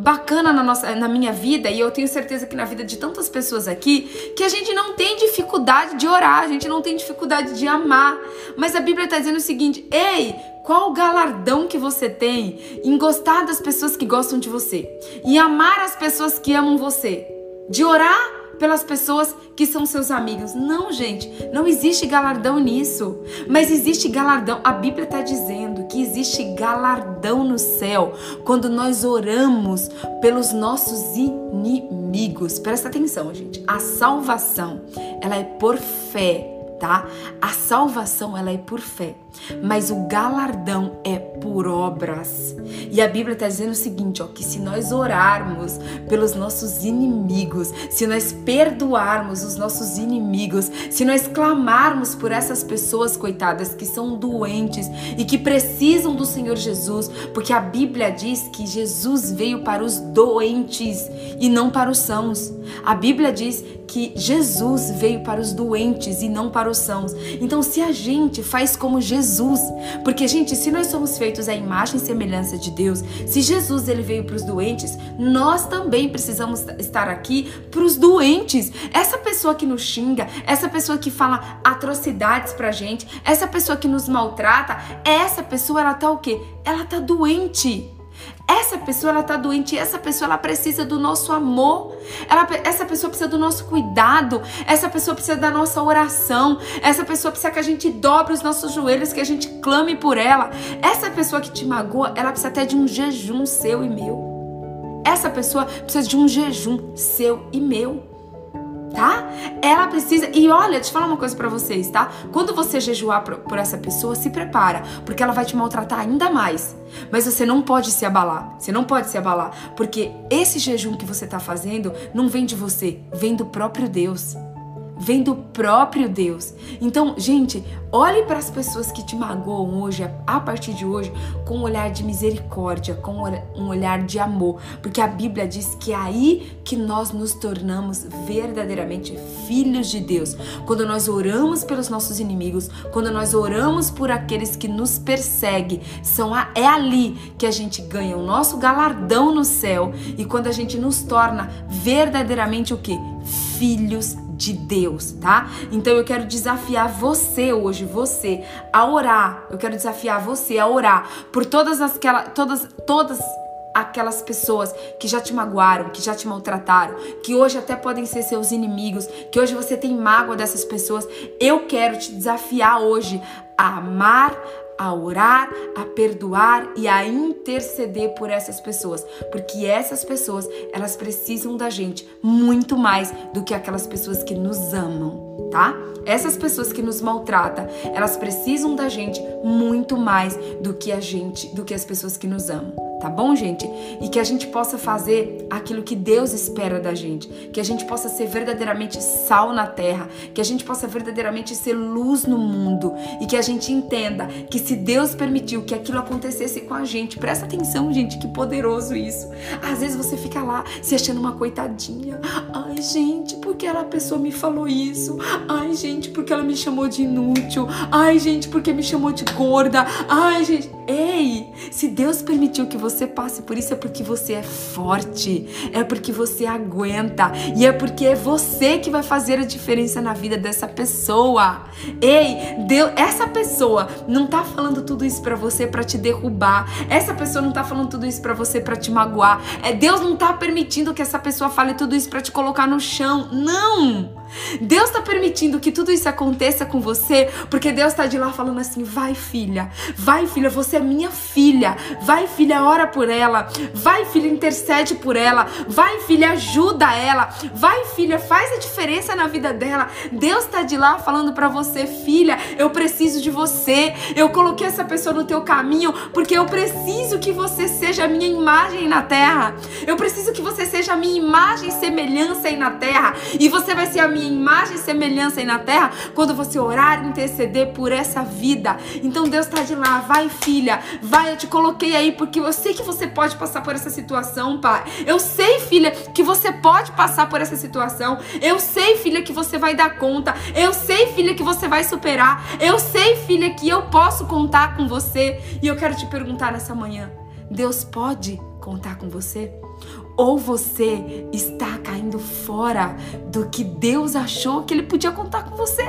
bacana na, nossa, na minha vida e eu tenho certeza que na vida de tantas pessoas aqui que a gente não tem dificuldade de orar, a gente não tem dificuldade de amar. Mas a Bíblia está dizendo o seguinte: ei, qual o galardão que você tem em gostar das pessoas que gostam de você? Em amar as pessoas que amam você? De orar pelas pessoas que são seus amigos. Não, gente, não existe galardão nisso. Mas existe galardão. A Bíblia está dizendo que existe galardão no céu quando nós oramos pelos nossos inimigos. Presta atenção, gente. A salvação, ela é por fé tá? A salvação ela é por fé, mas o galardão é por obras. E a Bíblia está dizendo o seguinte, ó, que se nós orarmos pelos nossos inimigos, se nós perdoarmos os nossos inimigos, se nós clamarmos por essas pessoas coitadas que são doentes e que precisam do Senhor Jesus, porque a Bíblia diz que Jesus veio para os doentes e não para os sãos. A Bíblia diz que Jesus veio para os doentes e não para os sãos. Então, se a gente faz como Jesus, porque gente, se nós somos feitos à imagem e semelhança de Deus, se Jesus ele veio para os doentes, nós também precisamos estar aqui para os doentes. Essa pessoa que nos xinga, essa pessoa que fala atrocidades pra gente, essa pessoa que nos maltrata, essa pessoa ela tá o quê? Ela tá doente. Essa pessoa ela tá doente, essa pessoa ela precisa do nosso amor. Ela, essa pessoa precisa do nosso cuidado. Essa pessoa precisa da nossa oração. Essa pessoa precisa que a gente dobre os nossos joelhos, que a gente clame por ela. Essa pessoa que te magoa, ela precisa até de um jejum seu e meu. Essa pessoa precisa de um jejum seu e meu. Tá? Ela precisa. E olha, deixa eu falar uma coisa para vocês, tá? Quando você jejuar por, essa pessoa, se prepara, porque ela vai te maltratar ainda mais. Mas você não pode se abalar. Você não pode se abalar, porque esse jejum que você tá fazendo não vem de você, vem do próprio Deus vem do próprio Deus. Então, gente, olhe para as pessoas que te magoam hoje, a partir de hoje, com um olhar de misericórdia, com um olhar de amor, porque a Bíblia diz que é aí que nós nos tornamos verdadeiramente filhos de Deus. Quando nós oramos pelos nossos inimigos, quando nós oramos por aqueles que nos perseguem, são a, é ali que a gente ganha o nosso galardão no céu e quando a gente nos torna verdadeiramente o que? Filhos de Deus, tá? Então eu quero desafiar você hoje, você, a orar. Eu quero desafiar você a orar por todas aquelas, todas, todas aquelas pessoas que já te magoaram, que já te maltrataram, que hoje até podem ser seus inimigos, que hoje você tem mágoa dessas pessoas. Eu quero te desafiar hoje a amar, a orar, a perdoar e a interceder por essas pessoas, porque essas pessoas, elas precisam da gente muito mais do que aquelas pessoas que nos amam, tá? Essas pessoas que nos maltratam, elas precisam da gente muito mais do que a gente, do que as pessoas que nos amam tá bom, gente? E que a gente possa fazer aquilo que Deus espera da gente, que a gente possa ser verdadeiramente sal na terra, que a gente possa verdadeiramente ser luz no mundo e que a gente entenda que se Deus permitiu que aquilo acontecesse com a gente, presta atenção, gente, que poderoso isso. Às vezes você fica lá se achando uma coitadinha. Ai, gente, porque aquela pessoa me falou isso? Ai, gente, porque ela me chamou de inútil? Ai, gente, porque me chamou de gorda? Ai, gente, ei, se Deus permitiu que você você passe por isso é porque você é forte, é porque você aguenta e é porque é você que vai fazer a diferença na vida dessa pessoa. Ei, Deus, essa pessoa não tá falando tudo isso para você para te derrubar. Essa pessoa não tá falando tudo isso para você para te magoar. É Deus não tá permitindo que essa pessoa fale tudo isso para te colocar no chão. Não! Deus está permitindo que tudo isso aconteça com você, porque Deus está de lá falando assim: vai, filha, vai, filha, você é minha filha, vai, filha, ora por ela, vai, filha, intercede por ela, vai, filha, ajuda ela, vai, filha, faz a diferença na vida dela. Deus está de lá falando para você, filha, eu preciso de você, eu coloquei essa pessoa no teu caminho, porque eu preciso que você seja a minha imagem na terra, eu preciso que você seja a minha imagem e semelhança aí na terra, e você vai ser a minha minha imagem e semelhança aí na terra quando você orar e interceder por essa vida. Então Deus está de lá, vai filha, vai, eu te coloquei aí porque eu sei que você pode passar por essa situação, pai. Eu sei, filha, que você pode passar por essa situação. Eu sei, filha, que você vai dar conta. Eu sei, filha, que você vai superar. Eu sei, filha, que eu posso contar com você. E eu quero te perguntar nessa manhã: Deus pode contar com você? ou você está fora do que Deus achou que Ele podia contar com você.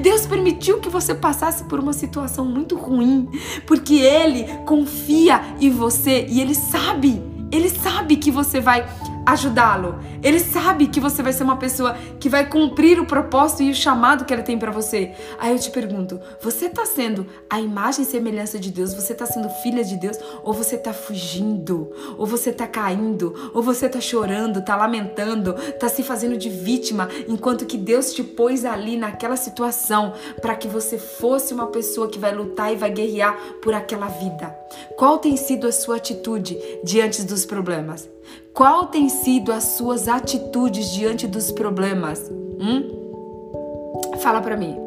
Deus permitiu que você passasse por uma situação muito ruim, porque Ele confia em você e Ele sabe, Ele sabe que você vai ajudá-lo. Ele sabe que você vai ser uma pessoa que vai cumprir o propósito e o chamado que ele tem para você. Aí eu te pergunto: você tá sendo a imagem e semelhança de Deus? Você tá sendo filha de Deus? Ou você tá fugindo? Ou você tá caindo? Ou você tá chorando, tá lamentando, tá se fazendo de vítima, enquanto que Deus te pôs ali naquela situação para que você fosse uma pessoa que vai lutar e vai guerrear por aquela vida? Qual tem sido a sua atitude diante dos problemas? Qual tem sido as suas atitudes diante dos problemas? Hum? Fala para mim.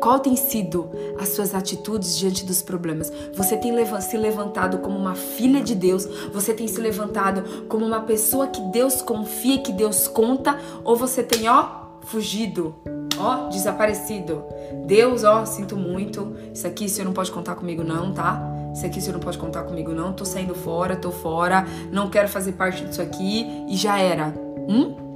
Qual tem sido as suas atitudes diante dos problemas? Você tem se levantado como uma filha de Deus? Você tem se levantado como uma pessoa que Deus confia, que Deus conta? Ou você tem, ó, fugido, ó, desaparecido? Deus, ó, sinto muito. Isso aqui você não pode contar comigo, não, tá? Isso aqui você não pode contar comigo, não. Tô saindo fora, tô fora, não quero fazer parte disso aqui e já era. Hum?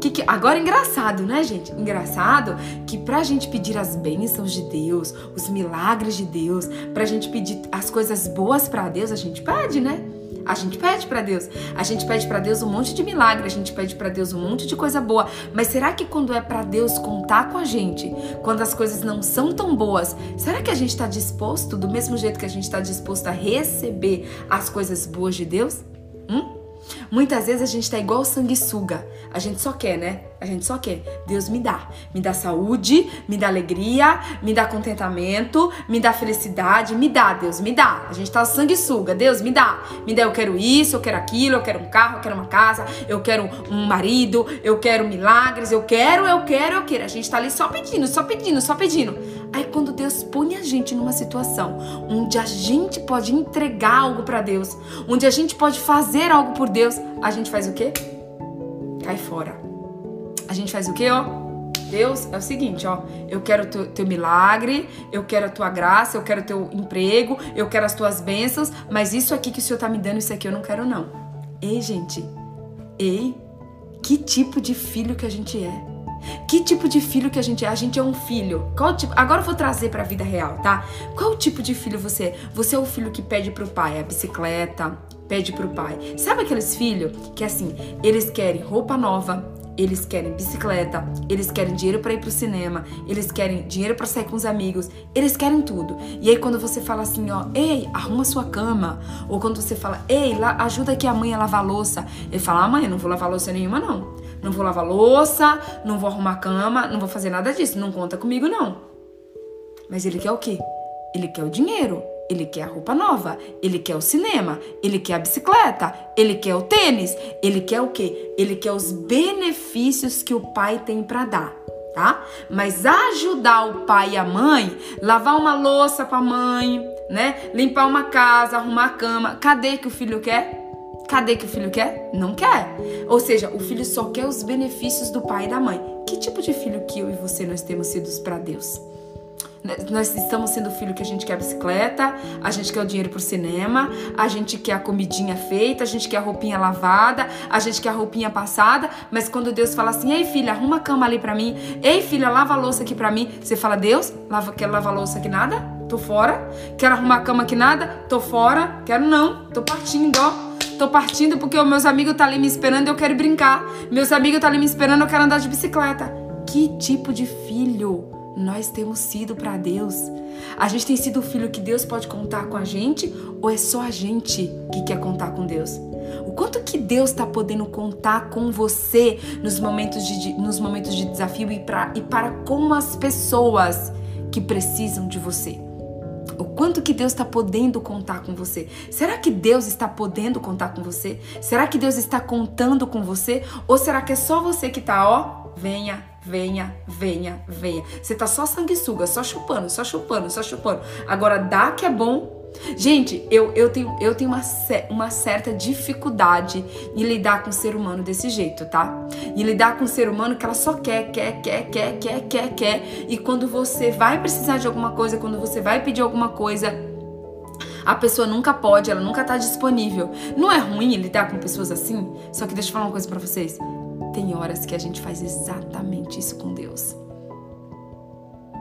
Que que... Agora, engraçado, né, gente? Engraçado que pra gente pedir as bênçãos de Deus, os milagres de Deus, pra gente pedir as coisas boas para Deus, a gente pede, né? A gente pede para Deus. A gente pede para Deus um monte de milagre, a gente pede para Deus um monte de coisa boa. Mas será que quando é para Deus contar com a gente, quando as coisas não são tão boas, será que a gente está disposto, do mesmo jeito que a gente está disposto a receber as coisas boas de Deus? Hum? Muitas vezes a gente tá igual sanguessuga. A gente só quer, né? A gente só quer. Deus me dá. Me dá saúde, me dá alegria, me dá contentamento, me dá felicidade. Me dá, Deus, me dá. A gente tá sanguessuga. Deus, me dá. Me dá, eu quero isso, eu quero aquilo, eu quero um carro, eu quero uma casa, eu quero um marido, eu quero milagres, eu quero, eu quero, eu quero. A gente tá ali só pedindo, só pedindo, só pedindo. Aí quando Deus põe a gente numa situação onde a gente pode entregar algo para Deus, onde a gente pode fazer algo por Deus, a gente faz o quê? Cai fora. A gente faz o quê, ó? Deus, é o seguinte, ó, eu quero teu, teu milagre, eu quero a tua graça, eu quero teu emprego, eu quero as tuas bênçãos, mas isso aqui que o Senhor tá me dando, isso aqui eu não quero não. Ei, gente, ei, que tipo de filho que a gente é? Que tipo de filho que a gente é? A gente é um filho. Qual tipo? Agora eu vou trazer para a vida real, tá? Qual tipo de filho você é? Você é o filho que pede pro pai a bicicleta, pede pro pai. Sabe aqueles filhos que assim, eles querem roupa nova, eles querem bicicleta, eles querem dinheiro para ir pro cinema, eles querem dinheiro para sair com os amigos, eles querem tudo. E aí quando você fala assim, ó, ei, arruma sua cama, ou quando você fala, ei, lá, ajuda aqui a mãe a lavar louça, ele fala, ah, mãe, eu não vou lavar louça nenhuma não. Não vou lavar louça, não vou arrumar cama, não vou fazer nada disso. Não conta comigo, não. Mas ele quer o quê? Ele quer o dinheiro. Ele quer a roupa nova, ele quer o cinema, ele quer a bicicleta, ele quer o tênis, ele quer o quê? Ele quer os benefícios que o pai tem para dar, tá? Mas ajudar o pai e a mãe, lavar uma louça para a mãe, né? Limpar uma casa, arrumar a cama, cadê que o filho quer? Cadê que o filho quer? Não quer. Ou seja, o filho só quer os benefícios do pai e da mãe. Que tipo de filho que eu e você nós temos sido para Deus? Nós estamos sendo filho que a gente quer a bicicleta, a gente quer o dinheiro pro cinema, a gente quer a comidinha feita, a gente quer a roupinha lavada, a gente quer a roupinha passada, mas quando Deus fala assim: "Ei, filha, arruma a cama ali para mim. Ei, filha, lava a louça aqui para mim". Você fala: "Deus, lava, quero lavar a louça aqui nada? Tô fora. Quero arrumar a cama aqui nada? Tô fora. Quero não. Tô partindo, ó. Tô partindo porque os meus amigos tá ali me esperando e eu quero brincar. Meus amigos tá ali me esperando, eu quero andar de bicicleta. Que tipo de filho nós temos sido para Deus? A gente tem sido o filho que Deus pode contar com a gente ou é só a gente que quer contar com Deus? O quanto que Deus está podendo contar com você nos momentos de, nos momentos de desafio e, pra, e para com as pessoas que precisam de você? O quanto que Deus está podendo contar com você? Será que Deus está podendo contar com você? Será que Deus está contando com você? Ou será que é só você que está, ó, venha, venha, venha, venha. Você tá só sanguessuga, só chupando, só chupando, só chupando. Agora dá que é bom, Gente, eu, eu tenho, eu tenho uma, uma certa dificuldade em lidar com o ser humano desse jeito, tá? Em lidar com o ser humano que ela só quer, quer, quer, quer, quer, quer, quer. E quando você vai precisar de alguma coisa, quando você vai pedir alguma coisa, a pessoa nunca pode, ela nunca tá disponível. Não é ruim lidar com pessoas assim? Só que deixa eu falar uma coisa para vocês. Tem horas que a gente faz exatamente isso com Deus.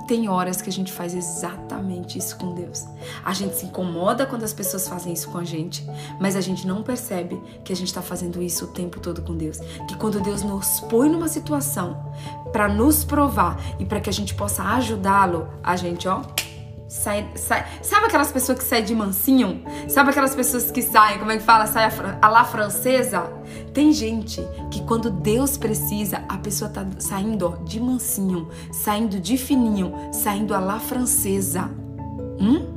Tem horas que a gente faz exatamente isso com Deus. A gente se incomoda quando as pessoas fazem isso com a gente, mas a gente não percebe que a gente está fazendo isso o tempo todo com Deus. Que quando Deus nos põe numa situação para nos provar e para que a gente possa ajudá-lo, a gente, ó, Sai, sai, sabe aquelas pessoas que saem de mansinho? Sabe aquelas pessoas que saem, como é que fala, sai a, a la francesa? Tem gente que quando Deus precisa, a pessoa tá saindo ó, de mansinho, saindo de fininho, saindo a la francesa. Hum?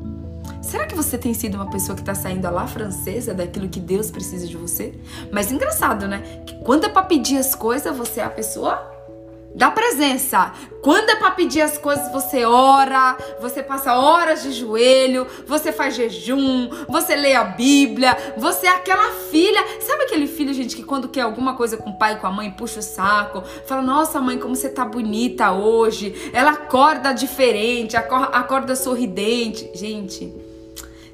Será que você tem sido uma pessoa que está saindo a la francesa daquilo que Deus precisa de você? Mas engraçado, né? Que quando é para pedir as coisas, você é a pessoa da presença. Quando é para pedir as coisas, você ora, você passa horas de joelho, você faz jejum, você lê a Bíblia, você é aquela filha. Sabe aquele filho, gente, que quando quer alguma coisa com o pai com a mãe, puxa o saco, fala: Nossa, mãe, como você tá bonita hoje. Ela acorda diferente, acorda sorridente. Gente.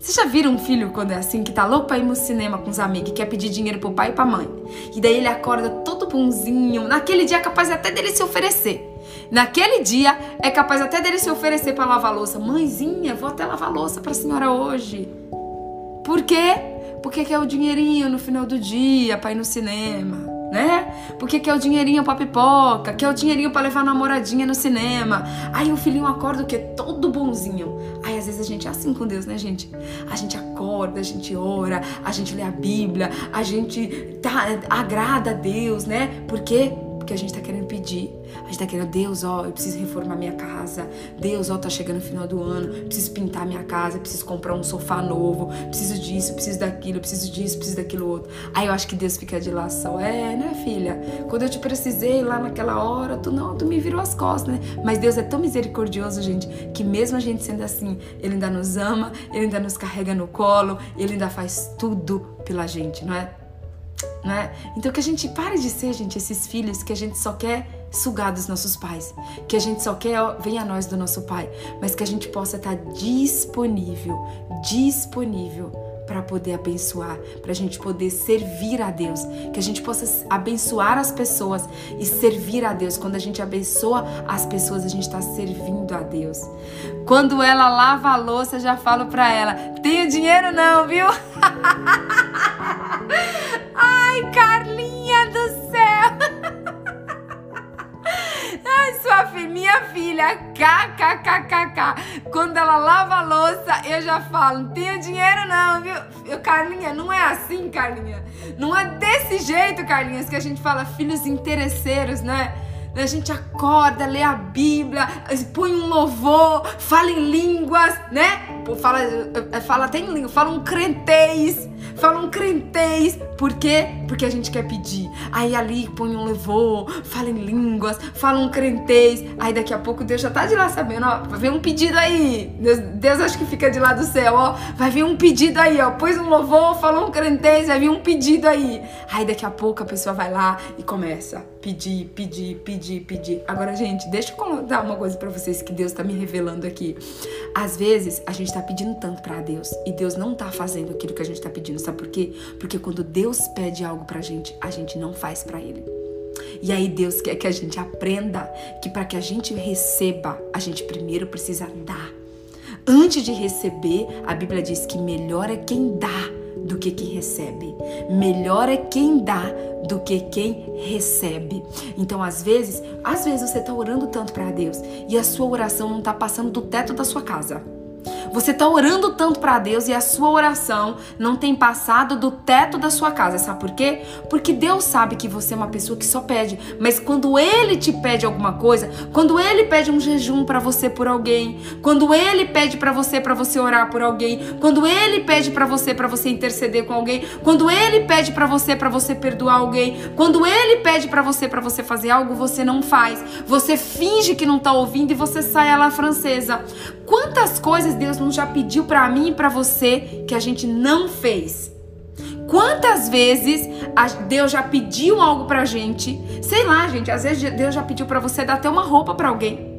Vocês já viram um filho quando é assim, que tá louco pra ir no cinema com os amigos e quer pedir dinheiro pro pai e pra mãe? E daí ele acorda todo bonzinho. Naquele dia é capaz até dele se oferecer. Naquele dia é capaz até dele se oferecer para lavar louça. Mãezinha, vou até lavar louça pra senhora hoje. Por quê? Porque quer o dinheirinho no final do dia pra ir no cinema. Né? Porque quer o dinheirinho pra pipoca, quer o dinheirinho pra levar a namoradinha no cinema. Aí o filhinho acorda o quê? Todo bonzinho. Aí às vezes a gente é assim com Deus, né, gente? A gente acorda, a gente ora, a gente lê a Bíblia, a gente tá, agrada a Deus, né? Por quê? Porque a gente tá querendo pedir. A gente tá querendo, Deus, ó, eu preciso reformar minha casa. Deus, ó, tá chegando o final do ano. Preciso pintar minha casa, preciso comprar um sofá novo. Preciso disso, preciso daquilo, preciso disso, preciso daquilo outro. Aí eu acho que Deus fica de só. É, né, filha? Quando eu te precisei lá naquela hora, tu não, tu me virou as costas, né? Mas Deus é tão misericordioso, gente, que mesmo a gente sendo assim, Ele ainda nos ama, Ele ainda nos carrega no colo, Ele ainda faz tudo pela gente, não é? Né? Então que a gente pare de ser, gente, esses filhos que a gente só quer sugar dos nossos pais, que a gente só quer vem a nós do nosso pai, mas que a gente possa estar disponível, disponível para poder abençoar, para a gente poder servir a Deus, que a gente possa abençoar as pessoas e servir a Deus. Quando a gente abençoa as pessoas, a gente está servindo a Deus. Quando ela lava a louça, já falo para ela: tenho dinheiro não, viu? [LAUGHS] Ai, Carlinha do céu! [LAUGHS] Ai, sua filha, minha filha, kkkk. Quando ela lava a louça, eu já falo, não tenho dinheiro não, viu? Eu, Carlinha, não é assim, Carlinha. Não é desse jeito, Carlinhas, que a gente fala filhos interesseiros, né? A gente acorda, lê a Bíblia, põe um louvor, fala em línguas, né? Fala, fala até em língua, fala um crentez, fala um crentez. Por quê? Porque a gente quer pedir. Aí ali põe um louvor, fala em línguas, fala um crentez. Aí daqui a pouco Deus já tá de lá sabendo, ó, vai vir um pedido aí. Deus, Deus acho que fica de lá do céu, ó. Vai vir um pedido aí, ó. Pôs um louvor, falou um crentez, vai vir um pedido aí. Aí daqui a pouco a pessoa vai lá e começa pedir, pedir, pedir, pedir. Agora, gente, deixa eu contar uma coisa para vocês que Deus tá me revelando aqui. Às vezes a gente tá pedindo tanto para Deus e Deus não tá fazendo aquilo que a gente tá pedindo. Sabe por quê? Porque quando Deus pede algo pra gente, a gente não faz para ele. E aí Deus quer que a gente aprenda que para que a gente receba, a gente primeiro precisa dar. Antes de receber, a Bíblia diz que melhor é quem dá do que quem recebe. Melhor é quem dá do que quem recebe. Então, às vezes, às vezes você está orando tanto para Deus e a sua oração não está passando do teto da sua casa. Você está orando tanto para Deus e a sua oração não tem passado do teto da sua casa. Sabe por quê? Porque Deus sabe que você é uma pessoa que só pede. Mas quando Ele te pede alguma coisa, quando Ele pede um jejum para você por alguém, quando Ele pede para você para você orar por alguém, quando Ele pede para você para você interceder com alguém, quando Ele pede para você para você perdoar alguém, quando Ele pede para você para você fazer algo, você não faz. Você finge que não está ouvindo e você sai a la francesa. Quantas coisas Deus não já pediu para mim e para você que a gente não fez? Quantas vezes Deus já pediu algo pra gente? Sei lá, gente, às vezes Deus já pediu para você dar até uma roupa para alguém.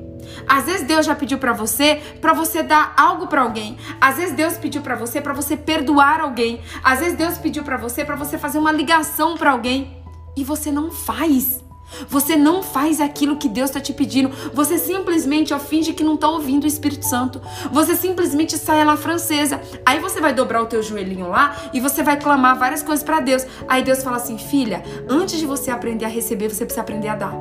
Às vezes Deus já pediu para você para você dar algo para alguém. Às vezes Deus pediu para você para você perdoar alguém. Às vezes Deus pediu para você para você fazer uma ligação para alguém e você não faz. Você não faz aquilo que Deus está te pedindo. Você simplesmente ó, finge que não está ouvindo o Espírito Santo. Você simplesmente sai lá francesa. Aí você vai dobrar o teu joelhinho lá e você vai clamar várias coisas para Deus. Aí Deus fala assim, filha, antes de você aprender a receber, você precisa aprender a dar.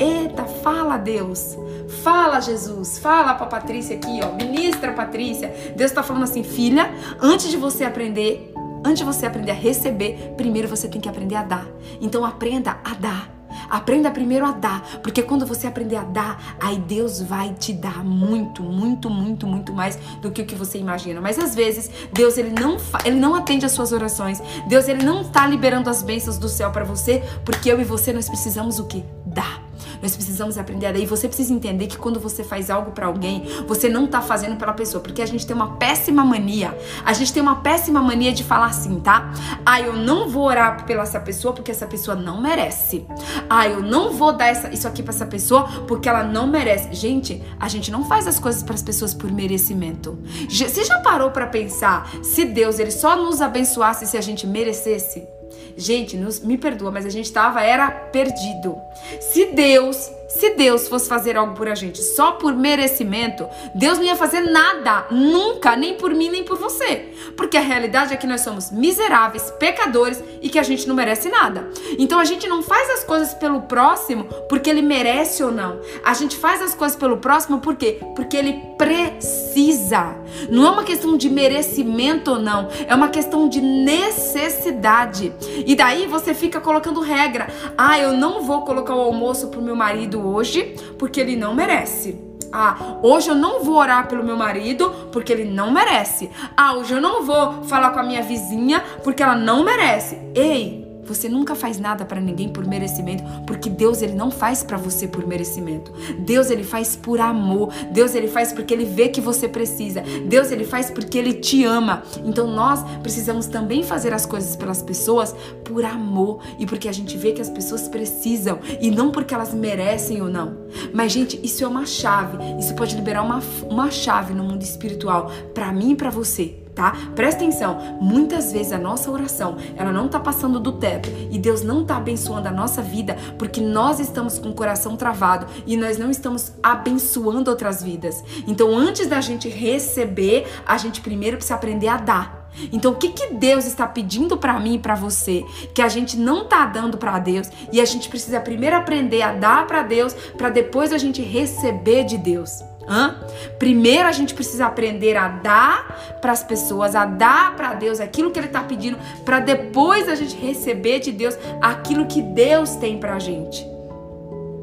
Eita, fala Deus. Fala Jesus. Fala para Patrícia aqui, ó. Ministra Patrícia. Deus está falando assim, filha, antes de você aprender, antes de você aprender a receber, primeiro você tem que aprender a dar. Então aprenda a dar. Aprenda primeiro a dar, porque quando você aprender a dar, aí Deus vai te dar muito, muito, muito, muito mais do que o que você imagina. Mas às vezes Deus ele não ele não atende as suas orações. Deus ele não está liberando as bênçãos do céu para você, porque eu e você nós precisamos o que? Dar. Nós precisamos aprender a dar. E você precisa entender que quando você faz algo para alguém, você não tá fazendo pela pessoa. Porque a gente tem uma péssima mania. A gente tem uma péssima mania de falar assim, tá? Ah, eu não vou orar pela essa pessoa porque essa pessoa não merece. Ah, eu não vou dar essa, isso aqui para essa pessoa porque ela não merece. Gente, a gente não faz as coisas para as pessoas por merecimento. Você já parou para pensar se Deus ele só nos abençoasse se a gente merecesse? Gente, nos, me perdoa, mas a gente tava era perdido. Se Deus Se Deus fosse fazer algo por a gente só por merecimento, Deus não ia fazer nada, nunca, nem por mim, nem por você. Porque a realidade é que nós somos miseráveis, pecadores e que a gente não merece nada. Então a gente não faz as coisas pelo próximo porque ele merece ou não. A gente faz as coisas pelo próximo por quê? Porque ele precisa. Não é uma questão de merecimento ou não, é uma questão de necessidade. E daí você fica colocando regra. Ah, eu não vou colocar o almoço pro meu marido hoje porque ele não merece. Ah, hoje eu não vou orar pelo meu marido porque ele não merece. Ah, hoje eu não vou falar com a minha vizinha porque ela não merece. Ei, você nunca faz nada para ninguém por merecimento, porque Deus ele não faz para você por merecimento. Deus ele faz por amor. Deus ele faz porque ele vê que você precisa. Deus ele faz porque ele te ama. Então nós precisamos também fazer as coisas pelas pessoas por amor e porque a gente vê que as pessoas precisam e não porque elas merecem ou não. Mas gente, isso é uma chave. Isso pode liberar uma, uma chave no mundo espiritual para mim e para você tá? Presta atenção, muitas vezes a nossa oração, ela não tá passando do teto e Deus não tá abençoando a nossa vida porque nós estamos com o coração travado e nós não estamos abençoando outras vidas. Então, antes da gente receber, a gente primeiro precisa aprender a dar. Então, o que, que Deus está pedindo para mim e para você que a gente não tá dando para Deus e a gente precisa primeiro aprender a dar para Deus para depois a gente receber de Deus? Hã? Primeiro a gente precisa aprender a dar para as pessoas, a dar para Deus aquilo que Ele está pedindo, para depois a gente receber de Deus aquilo que Deus tem para a gente,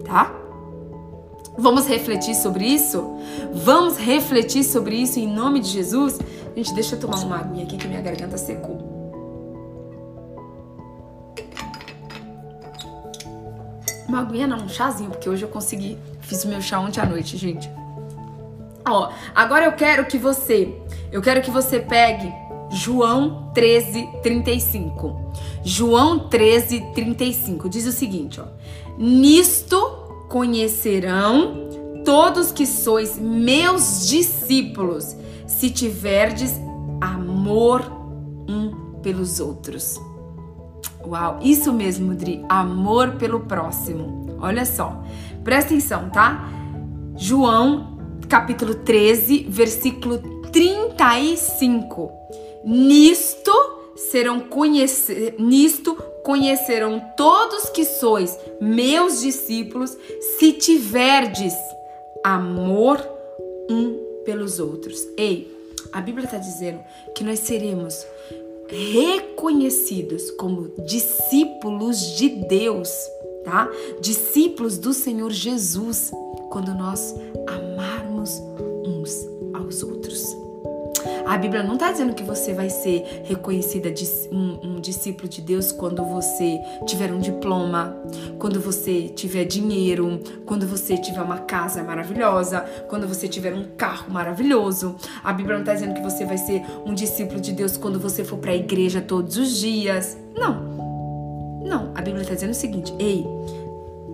tá? Vamos refletir sobre isso? Vamos refletir sobre isso em nome de Jesus? Gente, deixa eu tomar uma aguinha aqui que minha garganta secou. Uma aguinha não, um chazinho, porque hoje eu consegui. Fiz o meu chá ontem à noite, gente. Ó, agora eu quero que você, eu quero que você pegue João 13, 35. João 13, 35 diz o seguinte, ó. Nisto conhecerão todos que sois meus discípulos, se tiverdes amor um pelos outros. Uau, isso mesmo, Dri, amor pelo próximo. Olha só, presta atenção, tá? João capítulo 13, versículo 35. Nisto serão conhecer, nisto conhecerão todos que sois meus discípulos, se tiverdes amor um pelos outros. Ei, a Bíblia está dizendo que nós seremos reconhecidos como discípulos de Deus, tá? Discípulos do Senhor Jesus, quando nós amarmos A Bíblia não está dizendo que você vai ser reconhecida de um, um, discípulo de Deus quando você tiver um diploma, quando você tiver dinheiro, quando você tiver uma casa maravilhosa, quando você tiver um carro maravilhoso. A Bíblia não está dizendo que você vai ser um discípulo de Deus quando você for para a igreja todos os dias. Não. Não. A Bíblia está dizendo o seguinte: ei,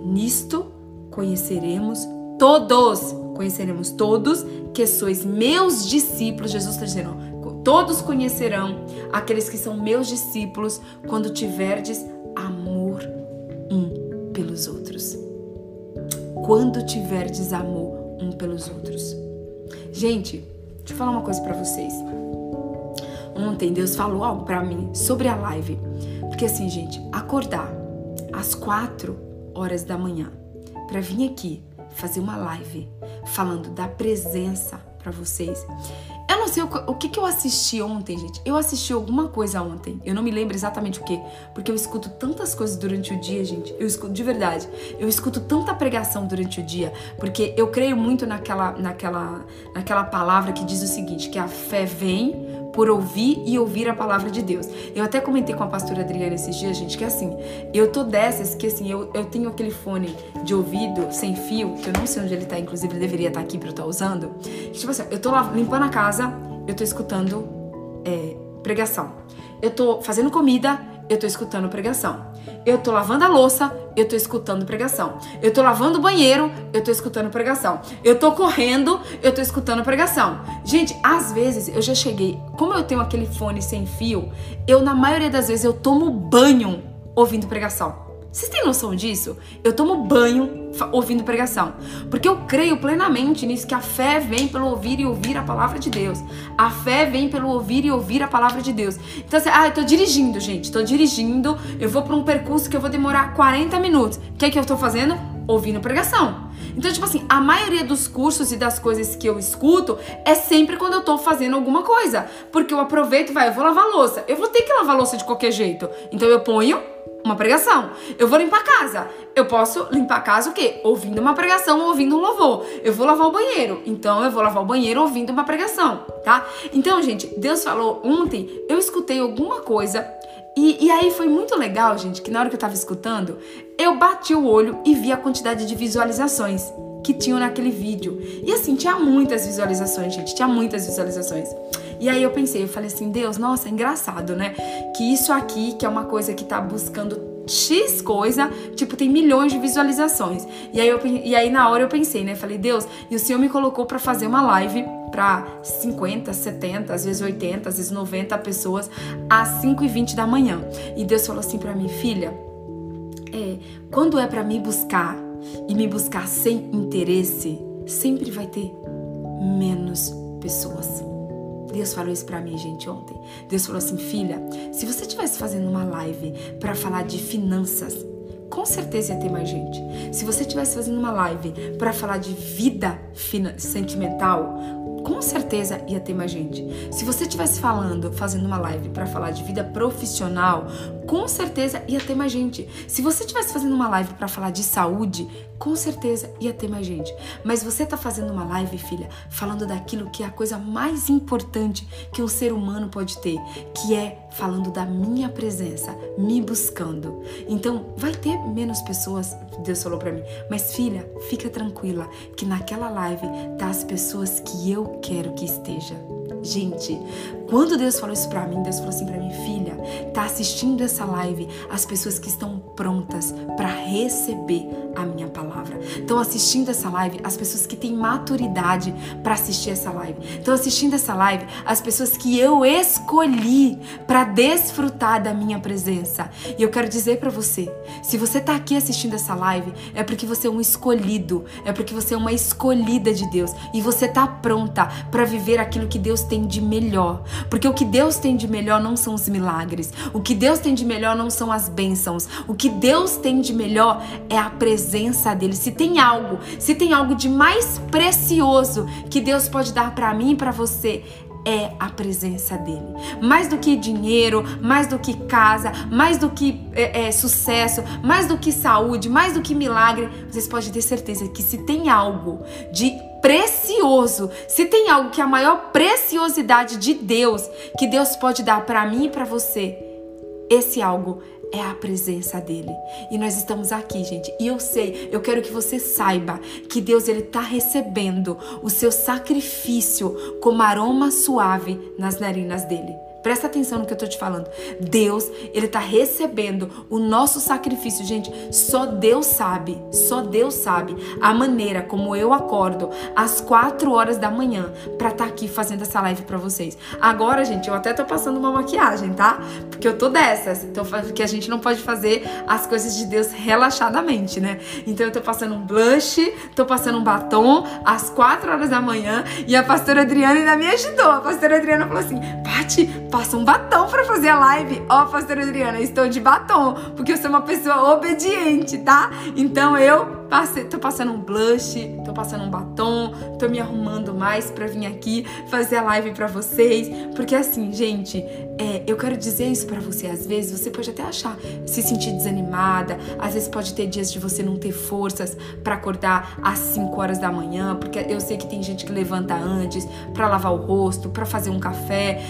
nisto conheceremos todos, conheceremos todos que sois meus discípulos. Jesus está dizendo: todos conhecerão aqueles que são meus discípulos quando tiverdes amor um pelos outros. Quando tiverdes amor um pelos outros. Gente, deixa eu falar uma coisa para vocês. Ontem Deus falou algo para mim sobre a live. Porque assim, gente, acordar às quatro horas da manhã para vir aqui fazer uma live falando da presença para vocês. Eu não sei o, o, que, que eu assisti ontem, gente. Eu assisti alguma coisa ontem. Eu não me lembro exatamente o que. Porque eu escuto tantas coisas durante o dia, gente. Eu escuto, de verdade. Eu escuto tanta pregação durante o dia. Porque eu creio muito naquela, naquela, naquela palavra que diz o seguinte: que a fé vem por ouvir e ouvir a palavra de Deus. Eu até comentei com a pastora Adriana esses dias, gente, que assim, eu tô dessas que assim, eu, eu tenho aquele fone de ouvido sem fio, que eu não sei onde ele tá, inclusive ele deveria estar tá aqui pra eu estar tá usando. Tipo assim, eu tô lá limpando a casa, eu tô escutando é, pregação. Eu tô fazendo comida, eu tô escutando pregação. Eu tô lavando a louça, eu tô escutando pregação. Eu tô lavando o banheiro, eu tô escutando pregação. Eu tô correndo, eu tô escutando pregação. Gente, às vezes eu já cheguei, como eu tenho aquele fone sem fio, eu na maioria das vezes eu tomo banho ouvindo pregação. Vocês têm noção disso? Eu tomo banho ouvindo pregação. Porque eu creio plenamente nisso que a fé vem pelo ouvir e ouvir a palavra de Deus. A fé vem pelo ouvir e ouvir a palavra de Deus. Então, assim, ah, eu tô dirigindo, gente. Tô dirigindo, eu vou para um percurso que eu vou demorar 40 minutos. O que é que eu tô fazendo? Ouvindo pregação. Então, tipo assim, a maioria dos cursos e das coisas que eu escuto é sempre quando eu tô fazendo alguma coisa. Porque eu aproveito vai, eu vou lavar louça. Eu vou ter que lavar louça de qualquer jeito. Então eu ponho uma pregação. Eu vou limpar a casa. Eu posso limpar a casa o quê? Ouvindo uma pregação, ouvindo um louvor. Eu vou lavar o banheiro. Então eu vou lavar o banheiro ouvindo uma pregação, tá? Então, gente, Deus falou ontem, eu escutei alguma coisa e, e, aí foi muito legal, gente, que na hora que eu tava escutando, eu bati o olho e vi a quantidade de visualizações que tinham naquele vídeo. E assim, tinha muitas visualizações, gente, tinha muitas visualizações. E aí eu pensei, eu falei assim, Deus, nossa, é engraçado, né? Que isso aqui, que é uma coisa que tá buscando X coisa, tipo, tem milhões de visualizações. E aí, eu, e aí na hora eu pensei, né? Falei, Deus, e o Senhor me colocou para fazer uma live para 50, 70, às vezes 80, às vezes 90 pessoas às 5 e 20 da manhã. E Deus falou assim para mim, filha, é, quando é para me buscar e me buscar sem interesse, sempre vai ter menos pessoas. Deus falou isso para mim, gente, ontem. Deus falou assim, filha, se você estivesse fazendo uma live para falar de finanças, com certeza ia ter mais gente. Se você estivesse fazendo uma live para falar de vida sentimental, com certeza ia ter mais gente. Se você estivesse falando, fazendo uma live para falar de vida profissional, com certeza ia ter mais gente. Se você estivesse fazendo uma live para falar de saúde, com certeza ia ter mais gente. Mas você tá fazendo uma live, filha, falando daquilo que é a coisa mais importante que um ser humano pode ter, que é falando da minha presença, me buscando. Então, vai ter menos pessoas, Deus falou para mim, mas filha, fica tranquila que naquela live tá as pessoas que eu quero que esteja. Gente, quando Deus falou isso para mim, Deus falou assim para mim, filha, tá assistindo essa live as pessoas que estão prontas para receber a minha palavra. Estão assistindo essa live as pessoas que têm maturidade para assistir essa live. Estão assistindo essa live as pessoas que eu escolhi para desfrutar da minha presença. E eu quero dizer para você, se você tá aqui assistindo essa live, é porque você é um escolhido, é porque você é uma escolhida de Deus e você tá pronta para viver aquilo que Deus tem de melhor. Porque o que Deus tem de melhor não são os milagres. O que Deus tem de melhor não são as bênçãos. O que Deus tem de melhor é a presença dele. Se tem algo, se tem algo de mais precioso que Deus pode dar para mim e para você, é a presença dele. Mais do que dinheiro, mais do que casa, mais do que é, é, sucesso, mais do que saúde, mais do que milagre, vocês podem ter certeza que se tem algo de precioso, se tem algo que é a maior preciosidade de Deus, que Deus pode dar para mim e para você, esse algo é a presença dele. E nós estamos aqui, gente. E eu sei, eu quero que você saiba que Deus ele tá recebendo o seu sacrifício como aroma suave nas narinas dele. Presta atenção no que eu tô te falando. Deus, ele tá recebendo o nosso sacrifício, gente. Só Deus sabe, só Deus sabe a maneira como eu acordo às 4 horas da manhã para estar tá aqui fazendo essa live para vocês. Agora, gente, eu até tô passando uma maquiagem, tá? Porque eu tô dessas. Então, porque a gente não pode fazer as coisas de Deus relaxadamente, né? Então eu tô passando um blush, tô passando um batom às 4 horas da manhã e a pastora Adriana ainda me ajudou. A pastora Adriana falou assim: Pati, passa um batom para fazer a live. Ó, oh, pastora Adriana, estou de batom, porque eu sou uma pessoa obediente, tá? Então eu passei, tô passando um blush, tô passando um batom, tô me arrumando mais para vir aqui fazer a live para vocês, porque assim, gente, é, eu quero dizer isso para você. Às vezes você pode até achar, se sentir desanimada, às vezes pode ter dias de você não ter forças para acordar às 5 horas da manhã, porque eu sei que tem gente que levanta antes para lavar o rosto, para fazer um café.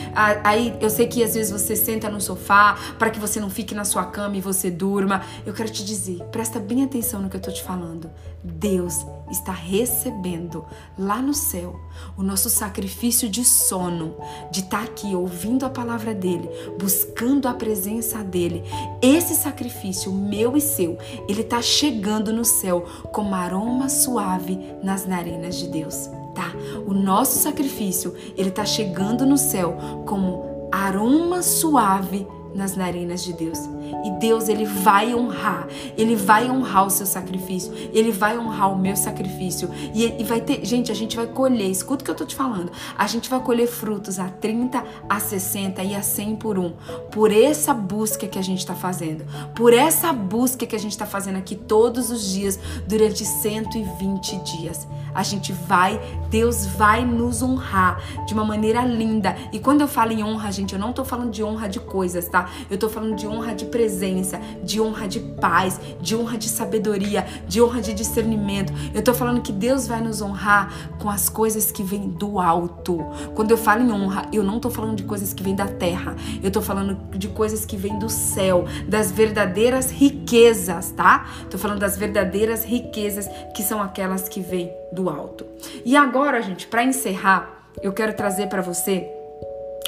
Aí eu sei que às vezes você senta no sofá para que você não fique na sua cama e você durma. Eu quero te dizer, presta bem atenção no que eu tô te falando falando. Deus está recebendo lá no céu o nosso sacrifício de sono, de estar tá aqui ouvindo a palavra dele, buscando a presença dele. Esse sacrifício, meu e seu, ele está chegando no céu como aroma suave nas narinas de Deus, tá? O nosso sacrifício, ele está chegando no céu como aroma suave nas narinas de Deus. E Deus, ele vai honrar. Ele vai honrar o seu sacrifício. Ele vai honrar o meu sacrifício. E, e vai ter, gente, a gente vai colher, escuta o que eu tô te falando. A gente vai colher frutos a 30, a 60 e a 100 por um. Por essa busca que a gente tá fazendo. Por essa busca que a gente tá fazendo aqui todos os dias durante 120 dias. A gente vai, Deus vai nos honrar de uma maneira linda. E quando eu falo em honra, gente, eu não tô falando de honra de coisas, tá? Eu tô falando de honra de presença, de honra de paz, de honra de sabedoria, de honra de discernimento. Eu tô falando que Deus vai nos honrar com as coisas que vêm do alto. Quando eu falo em honra, eu não tô falando de coisas que vêm da terra. Eu tô falando de coisas que vêm do céu, das verdadeiras riquezas, tá? Tô falando das verdadeiras riquezas que são aquelas que vêm do alto. E agora, gente, para encerrar, eu quero trazer para você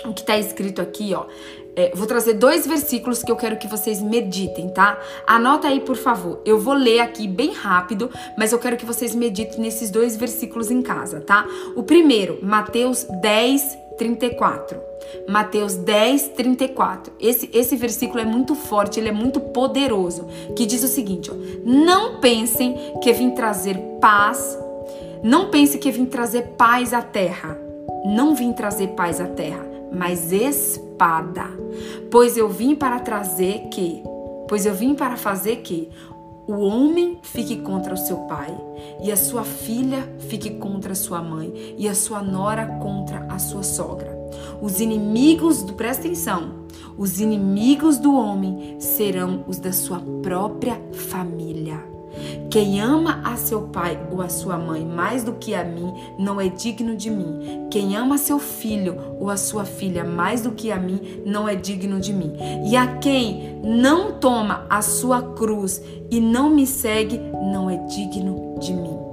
o que está escrito aqui, ó. É, vou trazer dois versículos que eu quero que vocês meditem, tá? Anota aí, por favor. Eu vou ler aqui bem rápido, mas eu quero que vocês meditem nesses dois versículos em casa, tá? O primeiro, Mateus 10, 34. Mateus 10, 34. Esse, esse versículo é muito forte, ele é muito poderoso, que diz o seguinte, ó. Não pensem que vim trazer paz não pense que vim trazer paz à terra. Não vim trazer paz à terra, mas espada. Pois eu vim para trazer que, pois eu vim para fazer que o homem fique contra o seu pai, e a sua filha fique contra a sua mãe, e a sua nora contra a sua sogra. Os inimigos do, presta atenção, os inimigos do homem serão os da sua própria família. Quem ama a seu pai ou a sua mãe mais do que a mim não é digno de mim. Quem ama seu filho ou a sua filha mais do que a mim não é digno de mim. E a quem não toma a sua cruz e não me segue não é digno de mim.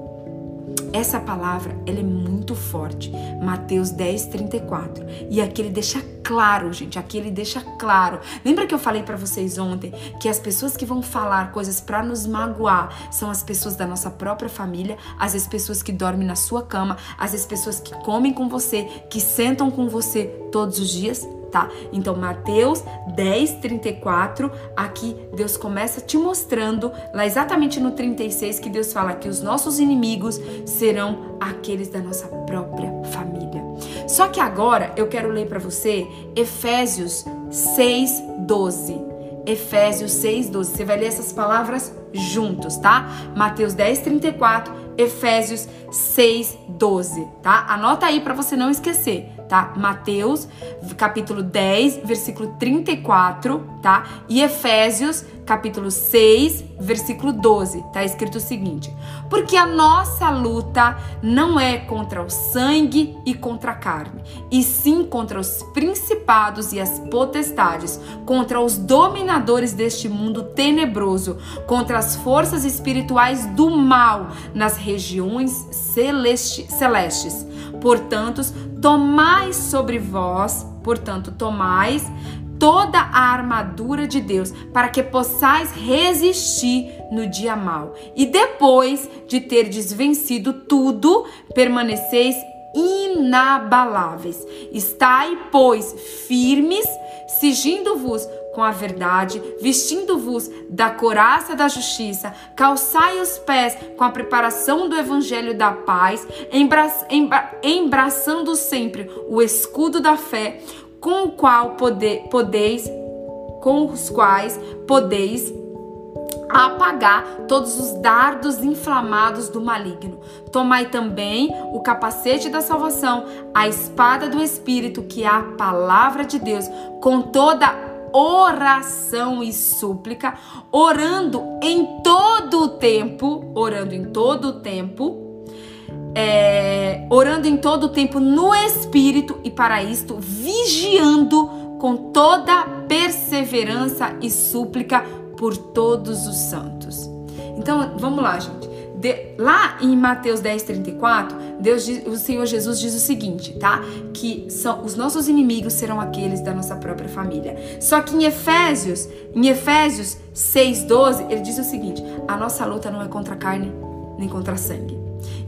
Essa palavra, ela é muito forte. Mateus 10, 34. E aqui ele deixa claro, gente, aqui ele deixa claro. Lembra que eu falei para vocês ontem que as pessoas que vão falar coisas para nos magoar são as pessoas da nossa própria família, às vezes pessoas que dormem na sua cama, às vezes pessoas que comem com você, que sentam com você todos os dias? Tá? Então, Mateus 10, 34, aqui Deus começa te mostrando, lá exatamente no 36, que Deus fala que os nossos inimigos serão aqueles da nossa própria família. Só que agora eu quero ler para você Efésios 6, 12. Efésios 6, 12. Você vai ler essas palavras juntos, tá? Mateus 10, 34, Efésios 6, 12, tá? Anota aí para você não esquecer tá? Mateus, capítulo 10, versículo 34, tá? E Efésios, capítulo 6, versículo 12, tá escrito o seguinte: Porque a nossa luta não é contra o sangue e contra a carne, e sim contra os principados e as potestades, contra os dominadores deste mundo tenebroso, contra as forças espirituais do mal nas regiões celesti celestes. Portanto, tomai sobre vós, portanto, tomais toda a armadura de Deus, para que possais resistir no dia mal. E depois de terdes vencido tudo, permaneceis inabaláveis. Estai, pois, firmes, sigindo-vos com a verdade, vestindo-vos da coraça da justiça, calçai os pés com a preparação do evangelho da paz, embra embra embraçando sempre o escudo da fé, com o qual pode podeis, com os quais podeis apagar todos os dardos inflamados do maligno. Tomai também o capacete da salvação, a espada do Espírito, que é a palavra de Deus, com toda oração e súplica, orando em todo o tempo, orando em todo o tempo, é, orando em todo o tempo no Espírito e para isto vigiando com toda perseverança e súplica por todos os santos. Então, vamos lá, gente. De, lá em Mateus 10, 34, Deus, o Senhor Jesus diz o seguinte, tá? Que são, os nossos inimigos serão aqueles da nossa própria família. Só que em Efésios, em Efésios 6, 12, ele diz o seguinte: a nossa luta não é contra a carne nem contra sangue.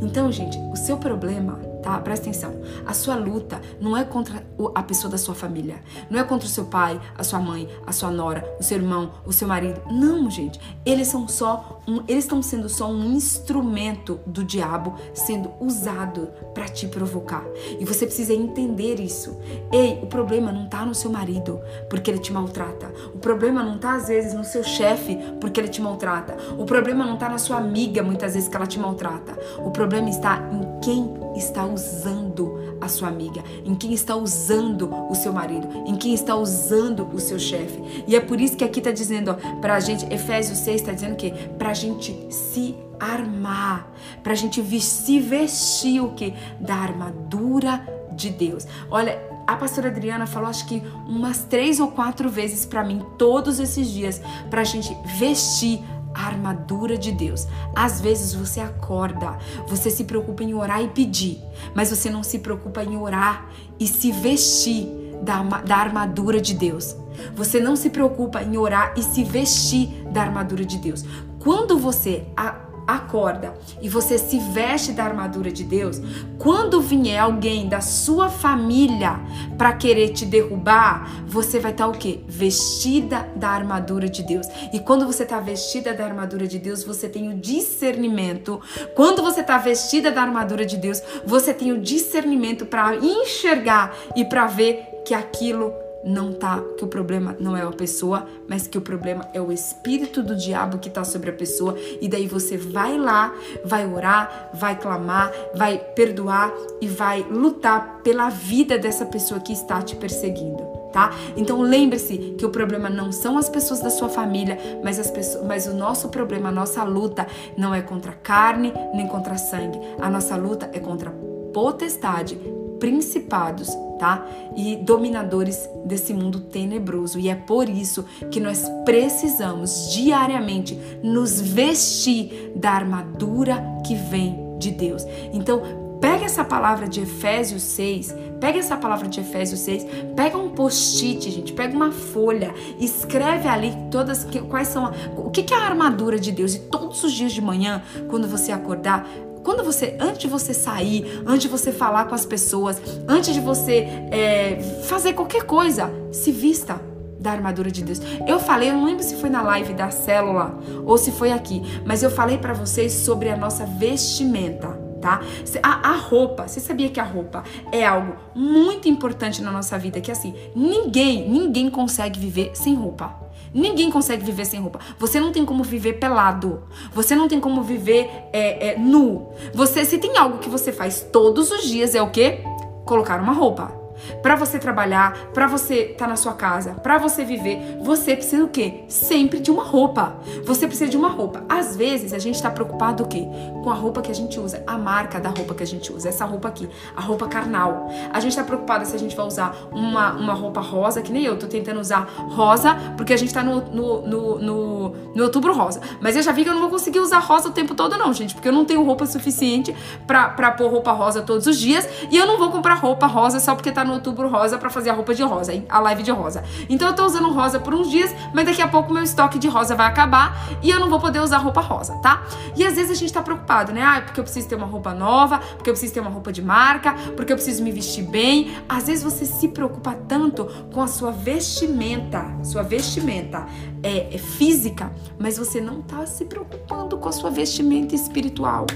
Então, gente, o seu problema tá? Presta atenção. A sua luta não é contra a pessoa da sua família, não é contra o seu pai, a sua mãe, a sua nora, o seu irmão, o seu marido. Não, gente. Eles são só um, eles estão sendo só um instrumento do diabo sendo usado para te provocar. E você precisa entender isso. Ei, o problema não tá no seu marido, porque ele te maltrata. O problema não tá às vezes no seu chefe, porque ele te maltrata. O problema não tá na sua amiga, muitas vezes que ela te maltrata. O problema está em quem está usando a sua amiga, em quem está usando o seu marido, em quem está usando o seu chefe. E é por isso que aqui está dizendo ó, pra gente, Efésios 6 está dizendo que pra gente se armar, pra gente se vestir o que? Da armadura de Deus. Olha, a pastora Adriana falou acho que umas três ou quatro vezes para mim todos esses dias pra gente vestir a armadura de Deus. Às vezes você acorda, você se preocupa em orar e pedir, mas você não se preocupa em orar e se vestir da, da armadura de Deus. Você não se preocupa em orar e se vestir da armadura de Deus. Quando você acorda e você se veste da armadura de Deus, quando vier alguém da sua família para querer te derrubar, você vai estar tá o quê? Vestida da armadura de Deus. E quando você está vestida da armadura de Deus, você tem o discernimento. Quando você está vestida da armadura de Deus, você tem o discernimento para enxergar e para ver que aquilo não tá, que o problema não é a pessoa, mas que o problema é o espírito do diabo que tá sobre a pessoa. E daí você vai lá, vai orar, vai clamar, vai perdoar e vai lutar pela vida dessa pessoa que está te perseguindo. Tá? Então lembre-se que o problema não são as pessoas da sua família, mas as pessoas, mas o nosso problema, a nossa luta não é contra carne nem contra sangue. A nossa luta é contra potestade, principados, tá? E dominadores desse mundo tenebroso. E é por isso que nós precisamos diariamente nos vestir da armadura que vem de Deus. Então, pega essa palavra de Efésios 6, pega essa palavra de Efésios 6, pega um post-it, gente, pega uma folha, escreve ali todas quais são a, o que é a armadura de Deus e todos os dias de manhã, quando você acordar, quando você, antes de você sair, antes de você falar com as pessoas, antes de você é, fazer qualquer coisa, se vista da armadura de Deus. Eu falei, eu não lembro se foi na live da célula ou se foi aqui, mas eu falei para vocês sobre a nossa vestimenta. Tá? A, a, roupa, você sabia que a roupa é algo muito importante na nossa vida? Que assim, ninguém, ninguém consegue viver sem roupa. Ninguém consegue viver sem roupa. Você não tem como viver pelado. Você não tem como viver é, é, nu. Você, se tem algo que você faz todos os dias, é o quê? Colocar uma roupa. Para você trabalhar, para você estar tá na sua casa, para você viver, você precisa o quê? Sempre de uma roupa. Você precisa de uma roupa. Às vezes a gente está preocupado o quê? Com a roupa que a gente usa, a marca da roupa que a gente usa, essa roupa aqui, a roupa carnal. A gente está preocupado se a gente vai usar uma, uma roupa rosa, que nem eu, tô tentando usar rosa, porque a gente tá no, no, no, no, no outubro rosa. Mas eu já vi que eu não vou conseguir usar rosa o tempo todo, não, gente, porque eu não tenho roupa suficiente pra pôr roupa rosa todos os dias e eu não vou comprar roupa rosa só porque tá no outubro rosa para fazer a roupa de rosa, a live de rosa. Então eu tô usando rosa por uns dias, mas daqui a pouco meu estoque de rosa vai acabar e eu não vou poder usar roupa rosa, tá? E às vezes a gente tá preocupado, né? Ah, porque eu preciso ter uma roupa nova, porque eu preciso ter uma roupa de marca, porque eu preciso me vestir bem. Às vezes você se preocupa tanto com a sua vestimenta, sua vestimenta é, é física, mas você não tá se preocupando com a sua vestimenta espiritual.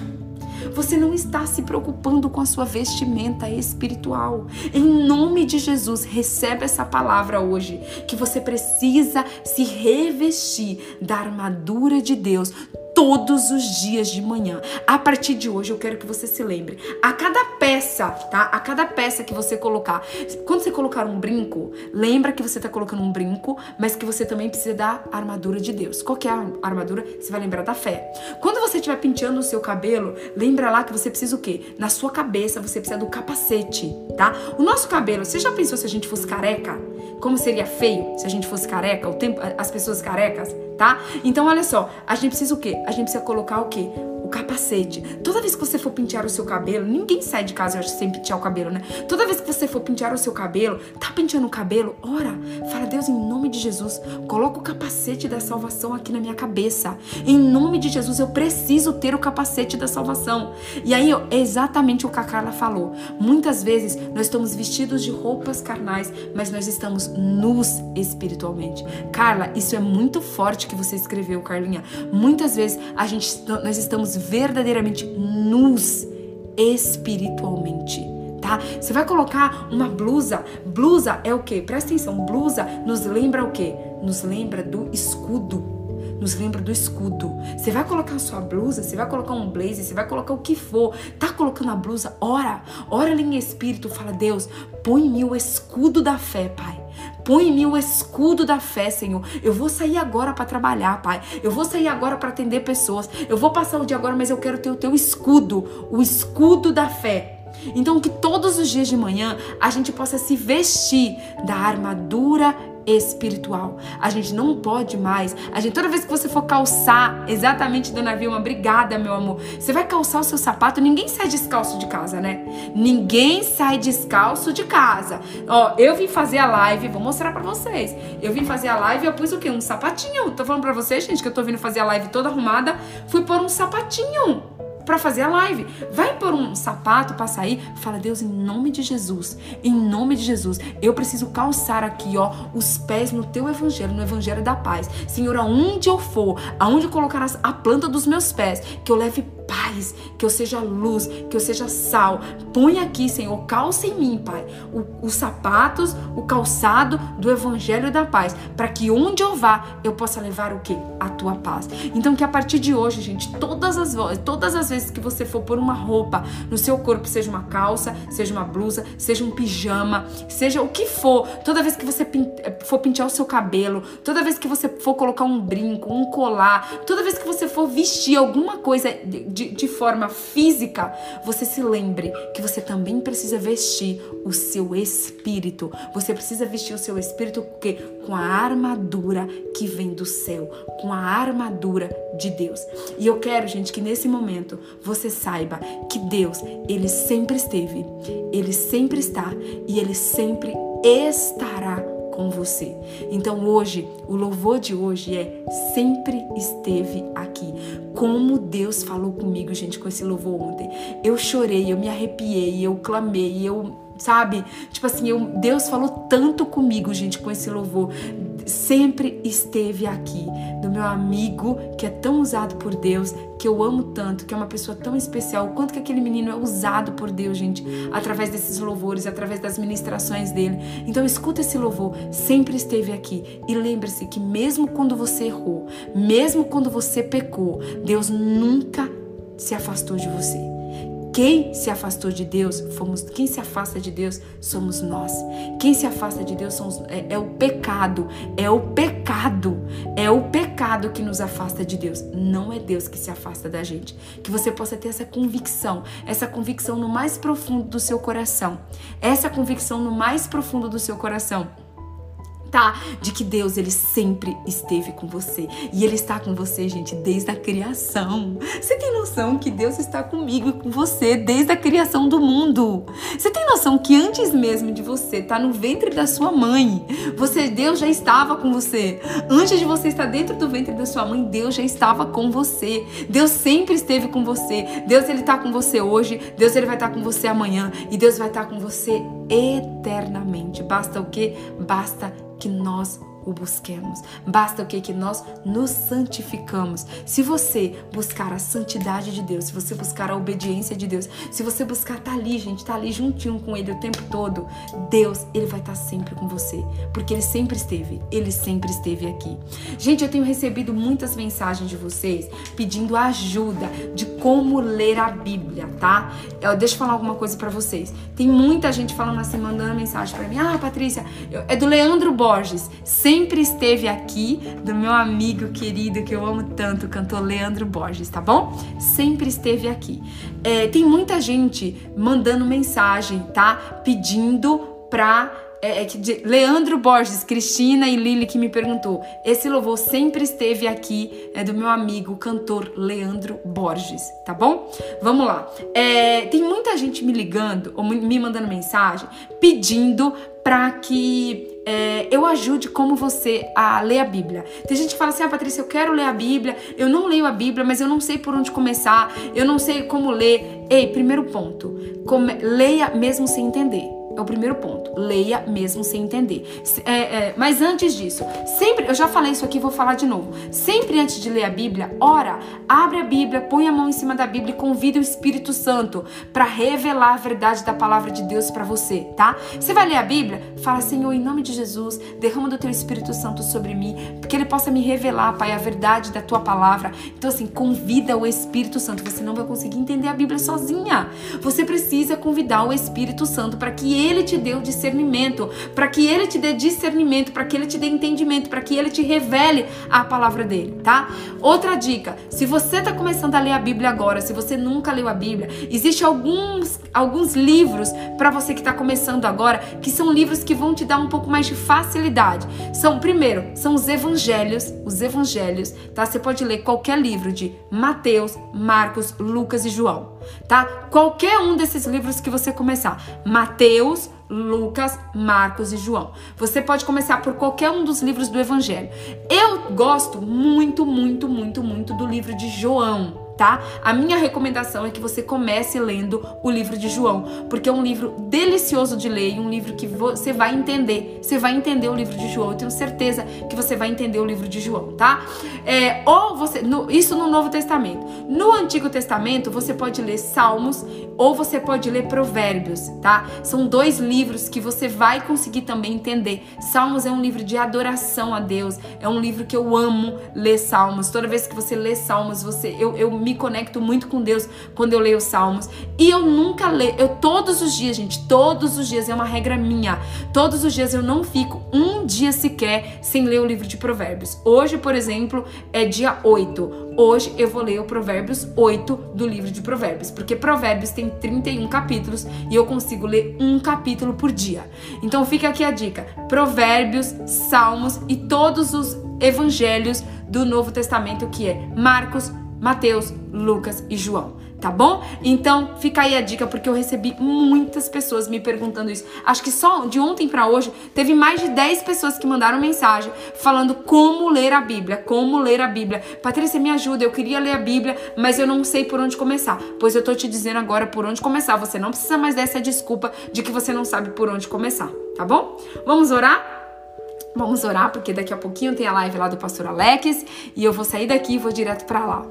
Você não está se preocupando com a sua vestimenta espiritual. Em nome de Jesus, recebe essa palavra hoje que você precisa se revestir da armadura de Deus todos os dias de manhã. A partir de hoje eu quero que você se lembre, a cada peça, tá? A cada peça que você colocar, quando você colocar um brinco, lembra que você tá colocando um brinco, mas que você também precisa da armadura de Deus. Qual que é a armadura? Você vai lembrar da fé. Quando você estiver penteando o seu cabelo, lembra lá que você precisa o quê? Na sua cabeça você precisa do capacete, tá? O nosso cabelo, você já pensou se a gente fosse careca? Como seria feio se a gente fosse careca, o tempo as pessoas carecas, tá? Então olha só, a gente precisa o quê? a gente precisa colocar o quê? O capacete. Toda vez que você for pentear o seu cabelo, ninguém sai de casa sem pentear o cabelo, né? Toda vez que você for pentear o seu cabelo, tá penteando o cabelo, ora, fala, Deus, em nome de Jesus, coloca o capacete da salvação aqui na minha cabeça. Em nome de Jesus, eu preciso ter o capacete da salvação. E aí, é exatamente o que a Carla falou. Muitas vezes nós estamos vestidos de roupas carnais, mas nós estamos nus espiritualmente. Carla, isso é muito forte que você escreveu, Carlinha. Muitas vezes a gente, nós estamos verdadeiramente nus espiritualmente. Tá? Você vai colocar uma blusa. Blusa é o que? Presta atenção. Blusa nos lembra o que? Nos lembra do escudo nos lembra do escudo. Você vai colocar a sua blusa, você vai colocar um blazer, você vai colocar o que for. Tá colocando a blusa? Ora, ora ali em espírito, fala: Deus, põe em mim o escudo da fé, Pai. Põe em mim o escudo da fé, Senhor. Eu vou sair agora para trabalhar, Pai. Eu vou sair agora para atender pessoas. Eu vou passar o dia agora, mas eu quero ter o teu escudo, o escudo da fé. Então, que todos os dias de manhã a gente possa se vestir da armadura espiritual. A gente não pode mais. A gente toda vez que você for calçar, exatamente, dona Vilma, obrigada, meu amor. Você vai calçar o seu sapato, ninguém sai descalço de casa, né? Ninguém sai descalço de casa. Ó, eu vim fazer a live, vou mostrar para vocês. Eu vim fazer a live, eu pus o quê? Um sapatinho. Tô falando para vocês, gente, que eu tô vindo fazer a live toda arrumada, fui pôr um sapatinho para fazer a live. Vai por um sapato para sair, fala Deus em nome de Jesus, em nome de Jesus, eu preciso calçar aqui, ó, os pés no teu evangelho, no evangelho da paz. Senhor, aonde eu for, aonde colocarás a planta dos meus pés, que eu leve paz, que eu seja luz, que eu seja sal. Põe aqui, Senhor, calça em mim, Pai, os sapatos, o calçado do Evangelho da Paz, para que onde eu vá, eu possa levar o quê? A tua paz. Então que a partir de hoje, gente, todas as todas as vezes que você for pôr uma roupa no seu corpo, seja uma calça, seja uma blusa, seja um pijama, seja o que for, toda vez que você for pentear o seu cabelo, toda vez que você for colocar um brinco, um colar, toda vez que você for vestir alguma coisa de, de, de forma física, você se lembre que você também precisa vestir o seu espírito. Você precisa vestir o seu espírito porque com a armadura que vem do céu, com a armadura de Deus. E eu quero, gente, que nesse momento você saiba que Deus, ele sempre esteve, ele sempre está e ele sempre estará com você. Então hoje, o louvor de hoje é sempre esteve aqui. Como Deus falou comigo, gente, com esse louvor ontem. Eu chorei, eu me arrepiei, eu clamei, eu sabe? Tipo assim, eu, Deus falou tanto comigo, gente, com esse louvor. Sempre esteve aqui, do meu amigo que é tão usado por Deus, que eu amo tanto, que é uma pessoa tão especial. O quanto que aquele menino é usado por Deus, gente, através desses louvores, através das ministrações dele. Então escuta esse louvor, sempre esteve aqui. E lembre-se que mesmo quando você errou, mesmo quando você pecou, Deus nunca se afastou de você. Quem se afastou de Deus, fomos, quem se afasta de Deus somos nós. Quem se afasta de Deus somos, é, é, o pecado, é o pecado, é o pecado que nos afasta de Deus. Não é Deus que se afasta da gente. Que você possa ter essa convicção, essa convicção no mais profundo do seu coração, essa convicção no mais profundo do seu coração tá? De que Deus ele sempre esteve com você e ele está com você, gente, desde a criação. Você tem noção que Deus está comigo e com você desde a criação do mundo? Você tem noção que antes mesmo de você estar tá no ventre da sua mãe, você Deus já estava com você. Antes de você estar dentro do ventre da sua mãe, Deus já estava com você. Deus sempre esteve com você. Deus ele está com você hoje, Deus ele vai estar tá com você amanhã e Deus vai estar tá com você eternamente. Basta o que? Basta que nós o busquemos. Basta o que? Que nós nos santificamos. Se você buscar a santidade de Deus, se você buscar a obediência de Deus, se você buscar tá ali, gente, tá ali juntinho com Ele o tempo todo, Deus, Ele vai estar tá sempre com você. Porque Ele sempre esteve, Ele sempre esteve aqui. Gente, eu tenho recebido muitas mensagens de vocês pedindo ajuda de como ler a Bíblia, tá? Eu, deixa eu falar alguma coisa para vocês. Tem muita gente falando assim, mandando mensagem para mim. Ah, Patrícia, é do Leandro Borges. Sempre sempre esteve aqui, do meu amigo querido que eu amo tanto, o cantor Leandro Borges, tá bom? Sempre esteve aqui. É, tem muita gente mandando mensagem, tá? Pedindo pra é, é de Leandro Borges, Cristina e Lili que me perguntou. Esse louvor sempre esteve aqui, é do meu amigo cantor Leandro Borges, tá bom? Vamos lá. É, tem muita gente me ligando ou me mandando mensagem pedindo para que é, eu ajude como você a ler a Bíblia. Tem gente que fala assim: ah, Patrícia, eu quero ler a Bíblia, eu não leio a Bíblia, mas eu não sei por onde começar, eu não sei como ler. Ei, primeiro ponto, come, leia mesmo sem entender. É o primeiro ponto. Leia mesmo sem entender. É, é, mas antes disso, sempre, eu já falei isso aqui, vou falar de novo. Sempre antes de ler a Bíblia, ora, abre a Bíblia, põe a mão em cima da Bíblia e convida o Espírito Santo para revelar a verdade da palavra de Deus para você, tá? Você vai ler a Bíblia, fala, Senhor, em nome de Jesus, derrama do teu Espírito Santo sobre mim, que ele possa me revelar, Pai, a verdade da tua palavra. Então, assim, convida o Espírito Santo. Você não vai conseguir entender a Bíblia sozinha. Você precisa convidar o Espírito Santo para que ele ele te o discernimento, para que ele te dê discernimento, para que ele te dê entendimento, para que ele te revele a palavra dele, tá? Outra dica, se você está começando a ler a Bíblia agora, se você nunca leu a Bíblia, existe alguns alguns livros para você que está começando agora, que são livros que vão te dar um pouco mais de facilidade. São, primeiro, são os evangelhos, os evangelhos, tá? Você pode ler qualquer livro de Mateus, Marcos, Lucas e João tá? Qualquer um desses livros que você começar, Mateus, Lucas, Marcos e João. Você pode começar por qualquer um dos livros do Evangelho. Eu gosto muito, muito, muito, muito do livro de João tá? A minha recomendação é que você comece lendo o livro de João, porque é um livro delicioso de ler e um livro que você vai entender. Você vai entender o livro de João. Eu tenho certeza que você vai entender o livro de João, tá? É, ou você, no, isso no Novo Testamento. No Antigo Testamento você pode ler Salmos ou você pode ler Provérbios, tá? São dois livros que você vai conseguir também entender. Salmos é um livro de adoração a Deus. É um livro que eu amo ler Salmos. Toda vez que você lê Salmos, você eu, eu me conecto muito com Deus quando eu leio os Salmos. E eu nunca leio, eu todos os dias, gente, todos os dias é uma regra minha. Todos os dias eu não fico um dia sequer sem ler o livro de Provérbios. Hoje, por exemplo, é dia 8. Hoje eu vou ler o Provérbios 8 do livro de Provérbios, porque Provérbios tem 31 capítulos e eu consigo ler um capítulo por dia. Então fica aqui a dica: Provérbios, Salmos e todos os evangelhos do Novo Testamento, que é Marcos, Mateus, Lucas e João, tá bom? Então fica aí a dica porque eu recebi muitas pessoas me perguntando isso. Acho que só de ontem para hoje teve mais de 10 pessoas que mandaram mensagem falando como ler a Bíblia, como ler a Bíblia. Patrícia, me ajuda, eu queria ler a Bíblia, mas eu não sei por onde começar. Pois eu tô te dizendo agora por onde começar. Você não precisa mais dessa desculpa de que você não sabe por onde começar, tá bom? Vamos orar? Vamos orar, porque daqui a pouquinho tem a live lá do pastor Alex e eu vou sair daqui e vou direto para lá.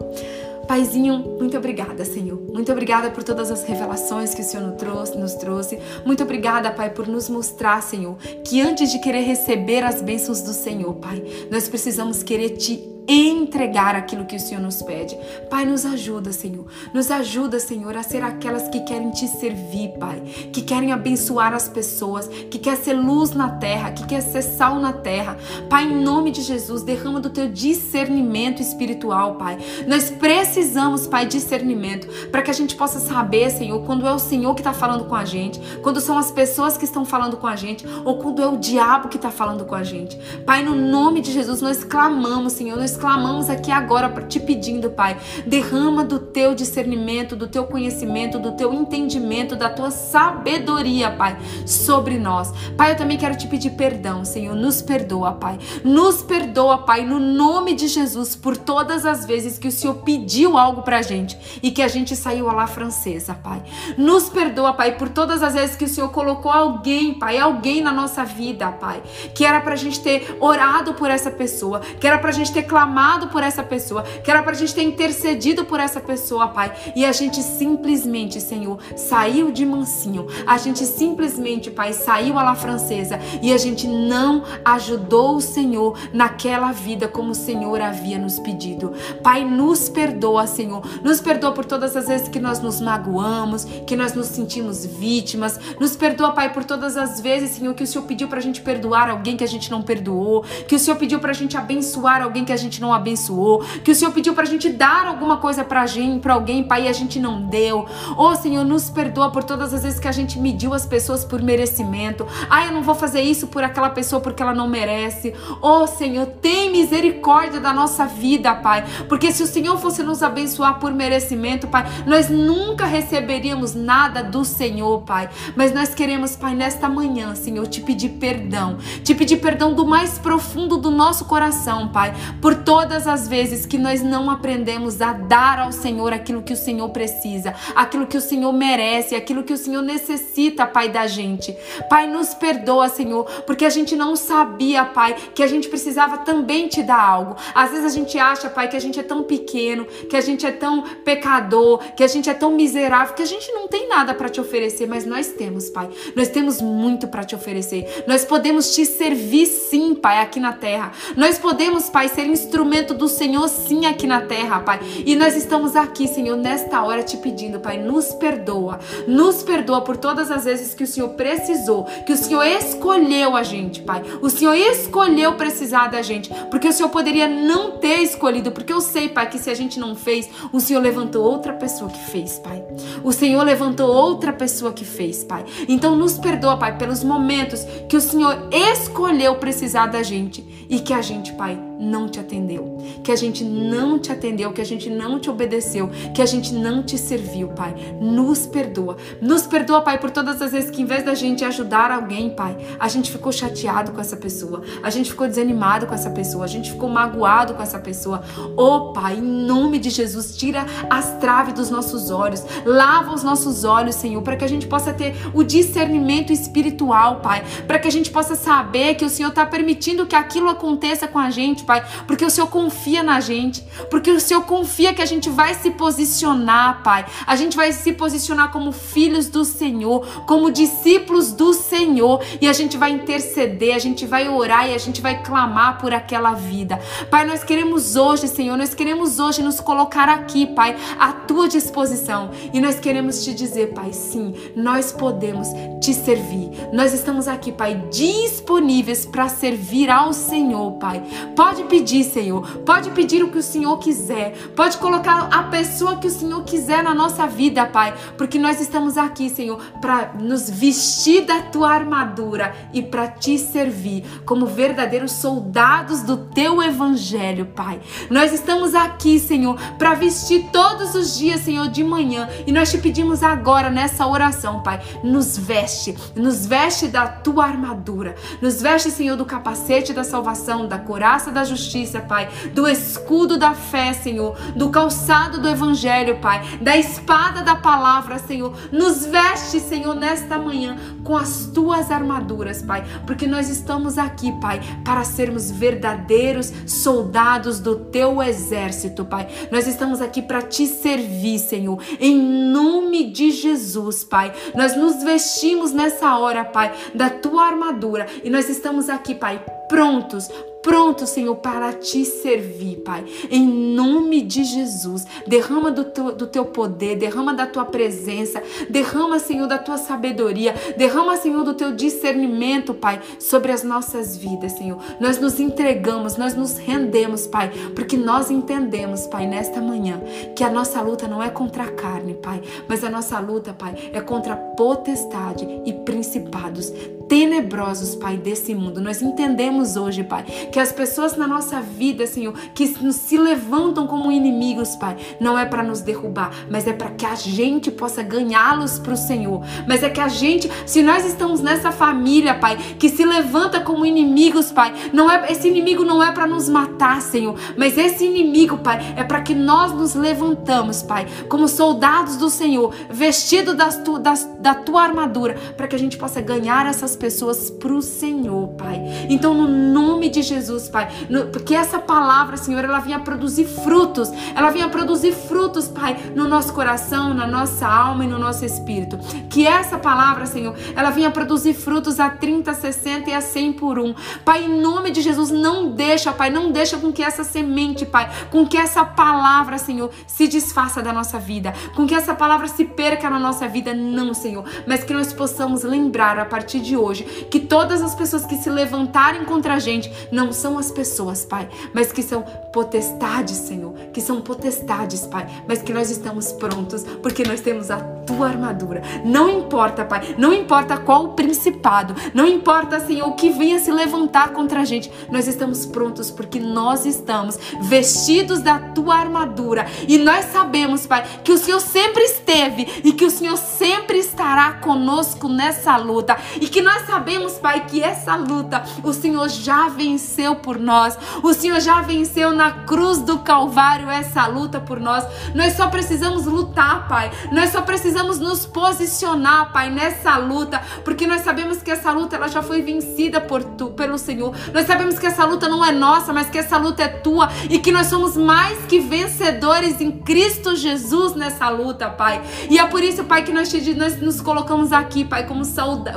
Paizinho, muito obrigada, Senhor. Muito obrigada por todas as revelações que o Senhor nos trouxe, nos trouxe. Muito obrigada, Pai, por nos mostrar, Senhor, que antes de querer receber as bênçãos do Senhor, Pai, nós precisamos querer te entregar aquilo que o Senhor nos pede. Pai, nos ajuda, Senhor. Nos ajuda, Senhor, a ser aquelas que querem te servir, Pai, que querem abençoar as pessoas, que quer ser luz na terra, que quer ser sal na terra. Pai, em nome de Jesus, derrama do teu discernimento espiritual, Pai. Nós precisamos, Pai, discernimento para que a gente possa saber, Senhor, quando é o Senhor que está falando com a gente, quando são as pessoas que estão falando com a gente, ou quando é o diabo que está falando com a gente. Pai, no nome de Jesus, nós clamamos, Senhor, nós clamamos aqui agora te pedindo, Pai, derrama do teu discernimento, do teu conhecimento, do teu entendimento, da tua sabedoria, Pai, sobre nós. Pai, eu também quero te pedir perdão, Senhor, nos perdoa, Pai. Nos perdoa, Pai, no nome de Jesus, por todas as vezes que o Senhor pediu algo pra gente e que a gente saiu lá francesa, Pai. Nos perdoa, Pai, por todas as vezes que o Senhor colocou alguém, Pai, alguém na nossa vida, Pai, que era pra gente ter orado por essa pessoa, que era pra gente ter clamado clamado por essa pessoa, que era pra gente ter intercedido por essa pessoa, Pai. E a gente simplesmente, Senhor, saiu de mansinho. A gente simplesmente, Pai, saiu a la francesa e a gente não ajudou o Senhor naquela vida como o Senhor havia nos pedido. Pai, nos perdoa, Senhor. Nos perdoa por todas as vezes que nós nos magoamos, que nós nos sentimos vítimas. Nos perdoa, Pai, por todas as vezes, Senhor, que o Senhor pediu pra gente perdoar alguém que a gente não perdoou, que o Senhor pediu pra gente abençoar alguém que a gente gente não abençoou que o Senhor pediu pra gente dar alguma coisa pra gente, pra alguém, Pai, e a gente não deu. Ô, oh, Senhor, nos perdoa por todas as vezes que a gente mediu as pessoas por merecimento. Ah, eu não vou fazer isso por aquela pessoa porque ela não merece. Ô, oh, Senhor, tem misericórdia da nossa vida, Pai, porque se o Senhor fosse nos abençoar por merecimento, Pai, nós nunca receberíamos nada do Senhor, Pai. Mas nós queremos, Pai, nesta manhã, Senhor, te pedir perdão, te pedir perdão do mais profundo do nosso coração, Pai, por todas as vezes que nós não aprendemos a dar ao Senhor aquilo que o Senhor precisa, aquilo que o Senhor merece, aquilo que o Senhor necessita, Pai, da gente. Pai, nos perdoa, Senhor, porque a gente não sabia, Pai, que a gente precisava também te dar algo. Às vezes a gente acha, Pai, que a gente é tão pequeno, que a gente é tão pecador, que a gente é tão miserável, que a gente não tem nada para te oferecer, mas nós temos, Pai. Nós temos muito para te oferecer. Nós podemos te servir sim, Pai, aqui na terra. Nós podemos, Pai, ser instrumento do Senhor sim aqui na terra, Pai. E nós estamos aqui, Senhor, nesta hora te pedindo, Pai, nos perdoa. Nos perdoa por todas as vezes que o Senhor precisou, que o Senhor escolheu a gente, Pai. O Senhor escolheu precisar da gente, porque o Senhor poderia não ter escolhido, porque eu sei, Pai, que se a gente não fez, o Senhor levantou outra pessoa que fez, Pai. O Senhor levantou outra pessoa que fez, Pai. Então nos perdoa, Pai, pelos momentos que o Senhor escolheu precisar da gente e que a gente, Pai, não te atendeu, que a gente não te atendeu, que a gente não te obedeceu, que a gente não te serviu, Pai. Nos perdoa. Nos perdoa, Pai, por todas as vezes que em vez da gente ajudar alguém, Pai, a gente ficou chateado com essa pessoa, a gente ficou desanimado com essa pessoa, a gente ficou magoado com essa pessoa. Oh, Pai, em nome de Jesus, tira as traves dos nossos olhos, lava os nossos olhos, Senhor, para que a gente possa ter o discernimento espiritual, Pai, para que a gente possa saber que o Senhor está permitindo que aquilo aconteça com a gente, Pai, porque o Senhor confia na gente, porque o Senhor confia que a gente vai se posicionar, Pai. A gente vai se posicionar como filhos do Senhor, como discípulos do Senhor, e a gente vai interceder, a gente vai orar e a gente vai clamar por aquela vida. Pai, nós queremos hoje, Senhor, nós queremos hoje nos colocar aqui, Pai, à tua disposição, e nós queremos te dizer, Pai, sim, nós podemos te servir. Nós estamos aqui, Pai, disponíveis para servir ao Senhor, Pai. Pode pedir, Senhor. Pode pedir o que o Senhor quiser. Pode colocar a pessoa que o Senhor quiser na nossa vida, Pai. Porque nós estamos aqui, Senhor, para nos vestir da tua armadura e para te servir como verdadeiros soldados do teu evangelho, Pai. Nós estamos aqui, Senhor, para vestir todos os dias, Senhor, de manhã. E nós te pedimos agora nessa oração, Pai, nos veste, nos veste da tua armadura. Nos veste, Senhor, do capacete da salvação, da coraça da justiça, Pai, do escudo da fé, Senhor, do calçado do evangelho, Pai, da espada da palavra, Senhor. Nos veste, Senhor, nesta manhã com as tuas armaduras, Pai, porque nós estamos aqui, Pai, para sermos verdadeiros soldados do teu exército, Pai. Nós estamos aqui para te servir, Senhor, em nome de Jesus, Pai. Nós nos vestimos nessa hora, Pai, da tua armadura e nós estamos aqui, Pai, prontos pronto, Senhor, para te servir, Pai. Em nome de Jesus, derrama do teu, do teu poder, derrama da tua presença, derrama, Senhor, da tua sabedoria, derrama, Senhor, do teu discernimento, Pai, sobre as nossas vidas, Senhor. Nós nos entregamos, nós nos rendemos, Pai, porque nós entendemos, Pai, nesta manhã, que a nossa luta não é contra a carne, Pai, mas a nossa luta, Pai, é contra a potestade e principados tenebrosos, Pai, desse mundo. Nós entendemos hoje, Pai, que as pessoas na nossa vida, Senhor, que se levantam como inimigos, Pai, não é para nos derrubar, mas é para que a gente possa ganhá-los para o Senhor. Mas é que a gente, se nós estamos nessa família, Pai, que se levanta como inimigos, Pai, não é esse inimigo não é para nos matar, Senhor, mas esse inimigo, Pai, é para que nós nos levantamos, Pai, como soldados do Senhor, vestidos das tu, das, da tua armadura, para que a gente possa ganhar essas pessoas para o Senhor, Pai. Então, no nome de Jesus, Pai, no, porque essa palavra, Senhor, ela vinha produzir frutos, ela vinha produzir frutos, Pai, no nosso coração, na nossa alma e no nosso espírito. Que essa palavra, Senhor, ela vinha produzir frutos a 30, 60 e a 100 por um. Pai, em nome de Jesus, não deixa, Pai, não deixa com que essa semente, Pai, com que essa palavra, Senhor, se desfaça da nossa vida, com que essa palavra se perca na nossa vida, não, Senhor, mas que nós possamos lembrar a partir de hoje que todas as pessoas que se levantarem contra a gente não não são as pessoas, Pai, mas que são potestades, Senhor, que são potestades, Pai, mas que nós estamos prontos porque nós temos a tua armadura. Não importa, Pai, não importa qual o principado, não importa, Senhor, o que venha se levantar contra a gente, nós estamos prontos porque nós estamos vestidos da tua armadura. E nós sabemos, Pai, que o Senhor sempre esteve e que o Senhor sempre estará conosco nessa luta. E que nós sabemos, Pai, que essa luta o Senhor já venceu por nós, o Senhor já venceu na cruz do Calvário essa luta por nós. Nós só precisamos lutar, Pai, nós só precisamos nos posicionar, Pai, nessa luta, porque nós sabemos que essa luta ela já foi vencida por tu, pelo Senhor. Nós sabemos que essa luta não é nossa, mas que essa luta é tua e que nós somos mais que vencedores em Cristo Jesus nessa luta, Pai. E é por isso, Pai, que nós, te, nós nos colocamos aqui, Pai, como,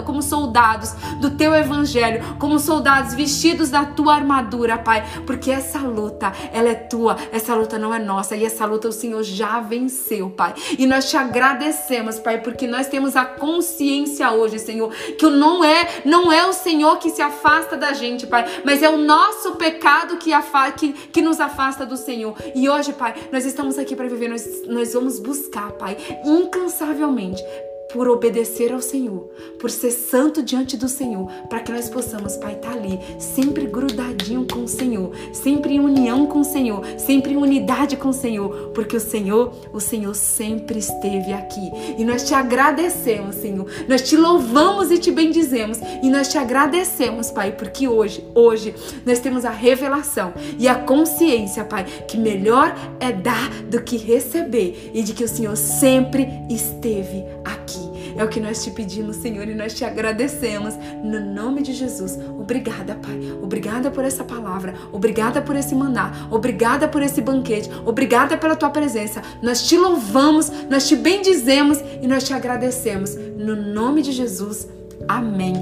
como soldados do teu evangelho, como soldados vestidos da tua armadura, Pai, porque essa luta, ela é tua, essa luta não é nossa e essa luta o Senhor já venceu, Pai. E nós te agradecemos, Pai, porque nós temos a consciência hoje, Senhor, que não é, não é o Senhor que se afasta da gente, Pai, mas é o nosso pecado que, afa que, que nos afasta do Senhor. E hoje, Pai, nós estamos aqui para viver, nós, nós vamos buscar, Pai, incansavelmente por obedecer ao Senhor, por ser santo diante do Senhor, para que nós possamos, Pai, estar tá ali, sempre grudadinho com o Senhor, sempre em união com o Senhor, sempre em unidade com o Senhor, porque o Senhor, o Senhor sempre esteve aqui. E nós te agradecemos, Senhor. Nós te louvamos e te bendizemos e nós te agradecemos, Pai, porque hoje, hoje nós temos a revelação e a consciência, Pai, que melhor é dar do que receber e de que o Senhor sempre esteve aqui. É o que nós te pedimos, Senhor, e nós te agradecemos. No nome de Jesus. Obrigada, Pai. Obrigada por essa palavra. Obrigada por esse maná. Obrigada por esse banquete. Obrigada pela tua presença. Nós te louvamos, nós te bendizemos e nós te agradecemos. No nome de Jesus. Amém.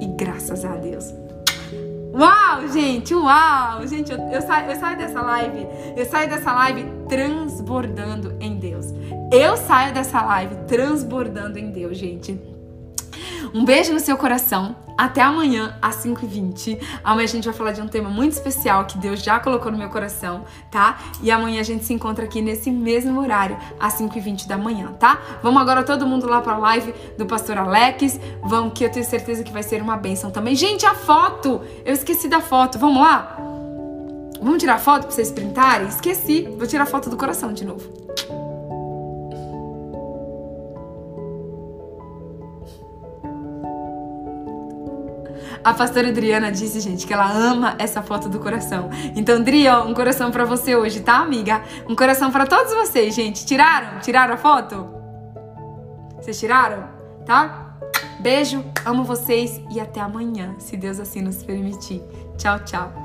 E graças a Deus. Uau, gente, uau! Gente, eu, eu, saio, eu saio dessa live, eu saio dessa live transbordando em Deus. Eu saio dessa live transbordando em Deus, gente. Um beijo no seu coração. Até amanhã, às 5h20. Amanhã a gente vai falar de um tema muito especial que Deus já colocou no meu coração, tá? E amanhã a gente se encontra aqui nesse mesmo horário, às 5h20 da manhã, tá? Vamos agora todo mundo lá pra live do Pastor Alex. Vamos, que eu tenho certeza que vai ser uma bênção também. Gente, a foto! Eu esqueci da foto. Vamos lá? Vamos tirar foto pra vocês printarem? Esqueci. Vou tirar foto do coração de novo. A pastora Adriana disse, gente, que ela ama essa foto do coração. Então, Adriana, um coração para você hoje, tá, amiga? Um coração para todos vocês, gente. Tiraram? Tiraram a foto? Vocês tiraram? Tá? Beijo, amo vocês e até amanhã, se Deus assim nos permitir. Tchau, tchau.